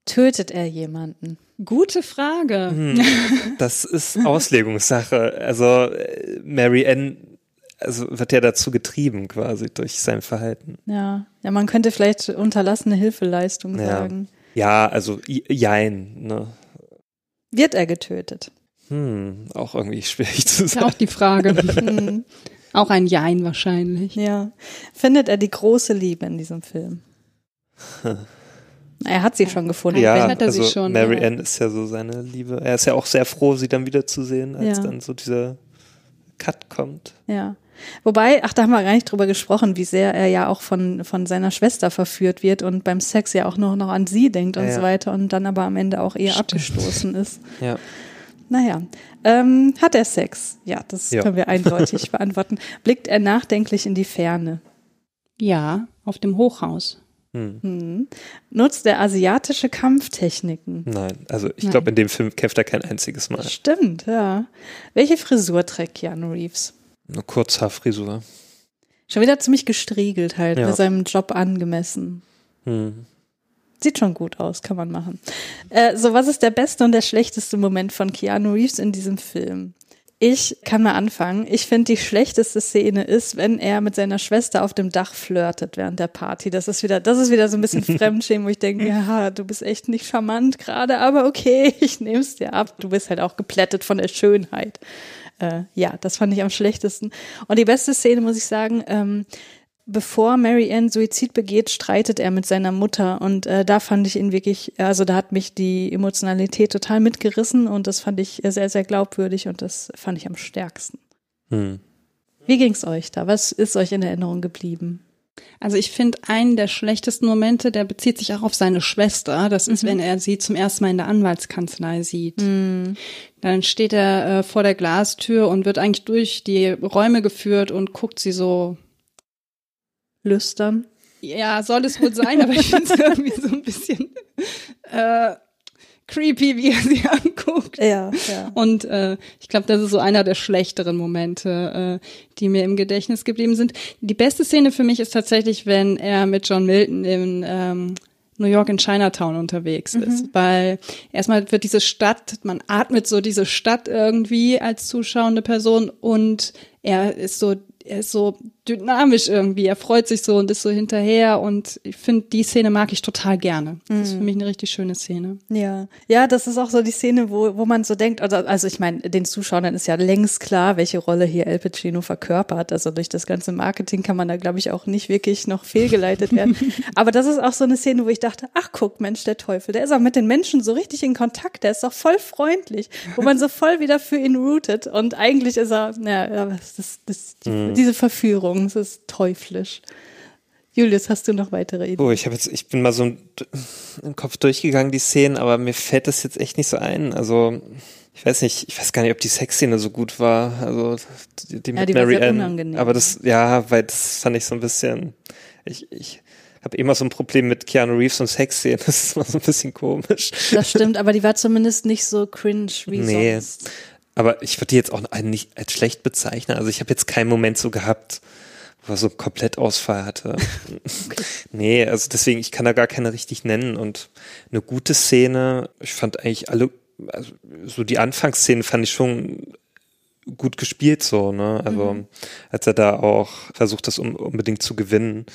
Tötet er jemanden? Gute Frage. Hm, das ist Auslegungssache. Also äh, Mary Ann also wird ja dazu getrieben quasi durch sein Verhalten. Ja. Ja, man könnte vielleicht unterlassene Hilfeleistung Ja. sagen. Ja, also jein, ne? Wird er getötet? Hm, auch irgendwie schwierig zu Ist sagen. auch die Frage. Hm, auch ein Jein wahrscheinlich. ja. Findet er die große Liebe in diesem Film? Er hat sie schon gefunden. Ja, Ja, hat er sie also schon, Mary ja. Ann ist ja so seine Liebe. Er ist ja auch sehr froh, sie dann wiederzusehen, als Ja. dann so dieser Cut kommt. Ja. Wobei, ach, da haben wir gar nicht drüber gesprochen, wie sehr er ja auch von, von seiner Schwester verführt wird und beim Sex ja auch noch, noch an sie denkt und Ja, so weiter und dann aber am Ende auch eher Stimmt. abgestoßen ist. Ja. Naja, ähm, hat er Sex? Ja, das Ja. können wir eindeutig beantworten. Blickt er nachdenklich in die Ferne? Ja, auf dem Hochhaus. Hm. Hm. Nutzt er asiatische Kampftechniken? Nein, also ich glaube, in dem Film kämpft er kein einziges Mal. Stimmt, ja. Welche Frisur trägt Keanu Reeves? Eine Kurzhaarfrisur. Schon wieder ziemlich gestriegelt halt, Ja. bei seinem Job angemessen. Hm. Sieht schon gut aus, kann man machen. Äh, so, was ist der beste und der schlechteste Moment von Keanu Reeves in diesem Film? Ich kann mal anfangen. Ich finde, die schlechteste Szene ist, wenn er mit seiner Schwester auf dem Dach flirtet während der Party. Das ist wieder, das ist wieder so ein bisschen Fremdschämen, wo ich denke, ja, du bist echt nicht charmant gerade, aber okay, ich nehme es dir ab. Du bist halt auch geplättet von der Schönheit. Äh, ja, das fand ich am schlechtesten. Und die beste Szene, muss ich sagen, ähm, bevor Mary Ann Suizid begeht, streitet er mit seiner Mutter und äh, da fand ich ihn wirklich, also da hat mich die Emotionalität total mitgerissen und das fand ich sehr, sehr glaubwürdig und das fand ich am stärksten. Hm. Wie ging's euch da? Was ist euch in Erinnerung geblieben? Also ich finde einen der schlechtesten Momente, der bezieht sich auch auf seine Schwester. Das ist, wenn er sie zum ersten Mal in der Anwaltskanzlei sieht. Dann steht er äh, vor der Glastür und wird eigentlich durch die Räume geführt und guckt sie so. Lüstern? Ja, soll es wohl sein, aber ich finde es irgendwie so ein bisschen äh, creepy, wie er sie anguckt. Ja, ja. Und äh, ich glaube, das ist so einer der schlechteren Momente, äh, die mir im Gedächtnis geblieben sind. Die beste Szene für mich ist tatsächlich, wenn er mit John Milton in ähm, New York in Chinatown unterwegs ist, weil erstmal wird diese Stadt, man atmet so diese Stadt irgendwie als zuschauende Person und er ist so, er ist so dynamisch irgendwie, er freut sich so und ist so hinterher und ich finde, die Szene mag ich total gerne. Das ist für mich eine richtig schöne Szene. Ja, ja, das ist auch so die Szene, wo, wo man so denkt, also, also ich meine, den Zuschauern ist ja längst klar, welche Rolle hier El Pacino verkörpert. Also durch das ganze Marketing kann man da, glaube ich, auch nicht wirklich noch fehlgeleitet werden. Aber das ist auch so eine Szene, wo ich dachte, ach guck, Mensch, der Teufel, der ist auch mit den Menschen so richtig in Kontakt, der ist doch voll freundlich, wo man so voll wieder für ihn rootet. Und eigentlich ist er, ja, ja, das, das, das, die, diese Verführung, das ist teuflisch. Julius, hast du noch weitere Ideen? Oh, ich habe jetzt, ich bin mal so im Kopf durchgegangen, die Szenen, aber mir fällt das jetzt echt nicht so ein. Also, ich weiß nicht, ich weiß gar nicht, ob die Sexszene so gut war. Also, die, die Ja, mit die Mary Ann. Aber das, ja, weil das fand ich so ein bisschen, ich, ich habe immer so ein Problem mit Keanu Reeves und Sexszenen. Das ist immer so ein bisschen komisch. Das stimmt, aber die war zumindest nicht so cringe wie Nee. sonst. Aber ich würde die jetzt auch nicht als schlecht bezeichnen. Also ich habe jetzt keinen Moment so gehabt, wo er so komplett Ausfall hatte. Nee, also deswegen, ich kann da gar keine richtig nennen. Und eine gute Szene, ich fand eigentlich alle, also so die Anfangsszenen fand ich schon gut gespielt so, ne? Also als er da auch versucht, das um, unbedingt zu gewinnen,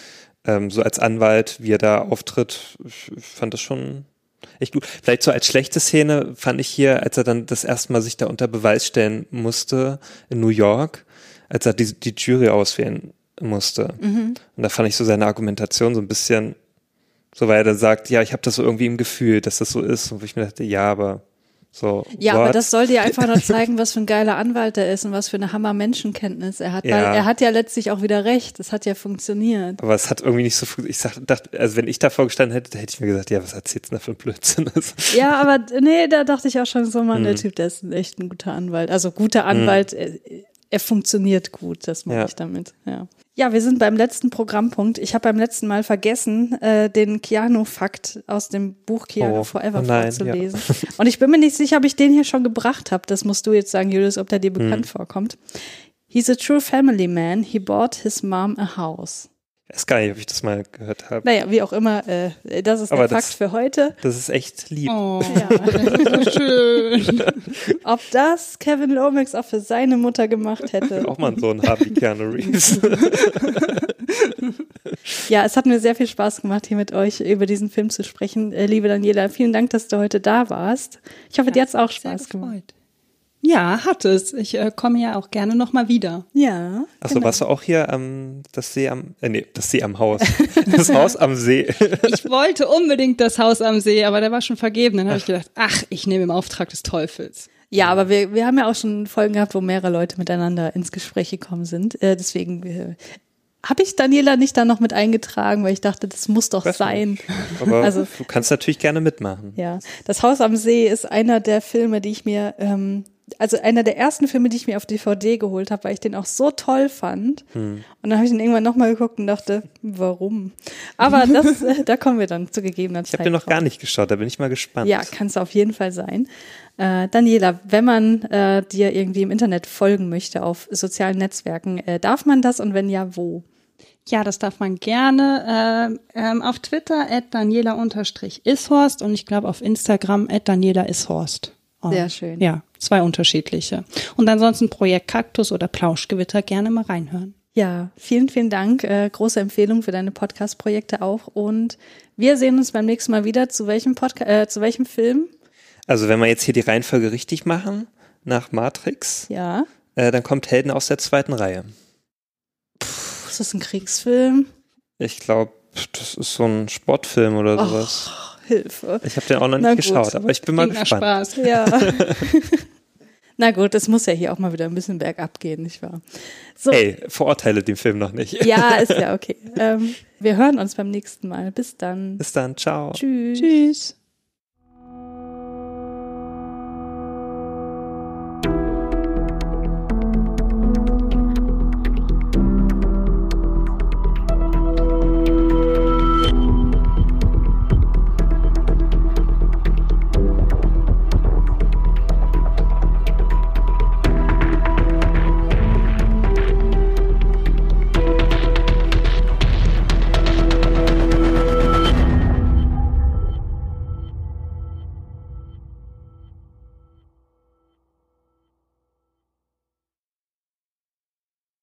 ähm, so als Anwalt, wie er da auftritt, ich, ich fand das schon echt gut. Vielleicht so als schlechte Szene fand ich hier, als er dann das erste Mal sich da unter Beweis stellen musste in New York, als er die, die Jury auswählen musste. Und da fand ich so seine Argumentation so ein bisschen, so weil er dann sagt, ja, ich habe das so irgendwie im Gefühl, dass das so ist. Und wo ich mir dachte, ja, aber so. Ja, what? aber das soll dir einfach nur zeigen, was für ein geiler Anwalt er ist und was für eine Hammer Menschenkenntnis er hat. Weil Ja. er hat ja letztlich auch wieder recht. Es hat ja funktioniert. Aber es hat irgendwie nicht so, ich sag, dachte, also wenn ich davor gestanden hätte, hätte ich mir gesagt, ja, was erzählst du denn da für ein Blödsinn? Also, Ja, aber nee, da dachte ich auch schon so, Mhm. Mann, der Typ, der ist echt ein guter Anwalt. Also guter Anwalt, äh, er funktioniert gut, das meine Ja. ich damit. Ja. ja, wir sind beim letzten Programmpunkt. Ich habe beim letzten Mal vergessen, äh, den Keanu-Fakt aus dem Buch Keanu Oh, Forever nein, vorzulesen. Und ich bin mir nicht sicher, ob ich den hier schon gebracht habe. Das musst du jetzt sagen, Julius, ob der dir Hm. bekannt vorkommt. He's a true family man. He bought his mom a house. Ich weiß gar nicht, ob ich das mal gehört habe. Naja, wie auch immer, äh, das ist Aber der das- Fakt für heute. Das ist echt lieb. Oh, Ja. so schön. Ob das Kevin Lomax auch für seine Mutter gemacht hätte. Auch mal so ein Harvey Keanu Reeves. Ja, es hat mir sehr viel Spaß gemacht, hier mit euch über diesen Film zu sprechen. Äh, liebe Daniela, vielen Dank, dass du heute da warst. Ich hoffe, dir hat es auch Spaß gemacht. Ja, hat es. Ich äh, komme ja auch gerne nochmal wieder. Ja. Achso, genau. warst du auch hier am, das See am, äh, nee, das See am Haus. Das Haus am See. Ich wollte unbedingt das Haus am See, aber der war schon vergeben. Dann habe ich gedacht, ach, ich nehme im Auftrag des Teufels. Ja, aber wir, wir haben ja auch schon Folgen gehabt, wo mehrere Leute miteinander ins Gespräch gekommen sind. Äh, deswegen äh, habe ich Daniela nicht da noch mit eingetragen, weil ich dachte, das muss doch sein. Aber Also- du kannst natürlich gerne mitmachen. Ja, das Haus am See ist einer der Filme, die ich mir, ähm, also einer der ersten Filme, die ich mir auf DVD geholt habe, weil ich den auch so toll fand. Hm. Und dann habe ich ihn irgendwann nochmal geguckt und dachte, warum? Aber das, äh, da kommen wir dann zu gegebener Ich Zeit. habe den noch drauf. gar nicht geschaut, da bin ich mal gespannt. Ja, kann es auf jeden Fall sein. Äh, Daniela, wenn man äh, dir irgendwie im Internet folgen möchte auf sozialen Netzwerken, äh, darf man das und wenn ja, wo? Ja, das darf man gerne. Äh, ähm, auf Twitter at Daniela-Ishorst und ich glaube auf Instagram at Daniela Ishorst. Und Sehr schön. Ja, zwei unterschiedliche. Und ansonsten Projekt Kaktus oder Plauschgewitter gerne mal reinhören. Ja, vielen, vielen Dank. Äh, große Empfehlung für deine Podcast-Projekte auch. Und wir sehen uns beim nächsten Mal wieder. Zu welchem Podcast, äh, zu welchem Film? Also wenn wir jetzt hier die Reihenfolge richtig machen, nach Matrix, Ja. äh, dann kommt Helden aus der zweiten Reihe. Puh, ist das ein Kriegsfilm? Ich glaube, das ist so ein Sportfilm oder Och, sowas. Hilfe. Ich habe den auch noch Na nicht gut. geschaut, aber ich bin mal Klingt nach gespannt. Spaß. Ja. Na gut, es muss ja hier auch mal wieder ein bisschen bergab gehen, nicht wahr? So. Ey, verurteile den Film noch nicht. Ja, ist ja okay. Ähm, wir hören uns beim nächsten Mal. Bis dann. Bis dann, ciao. Tschüss. Tschüss.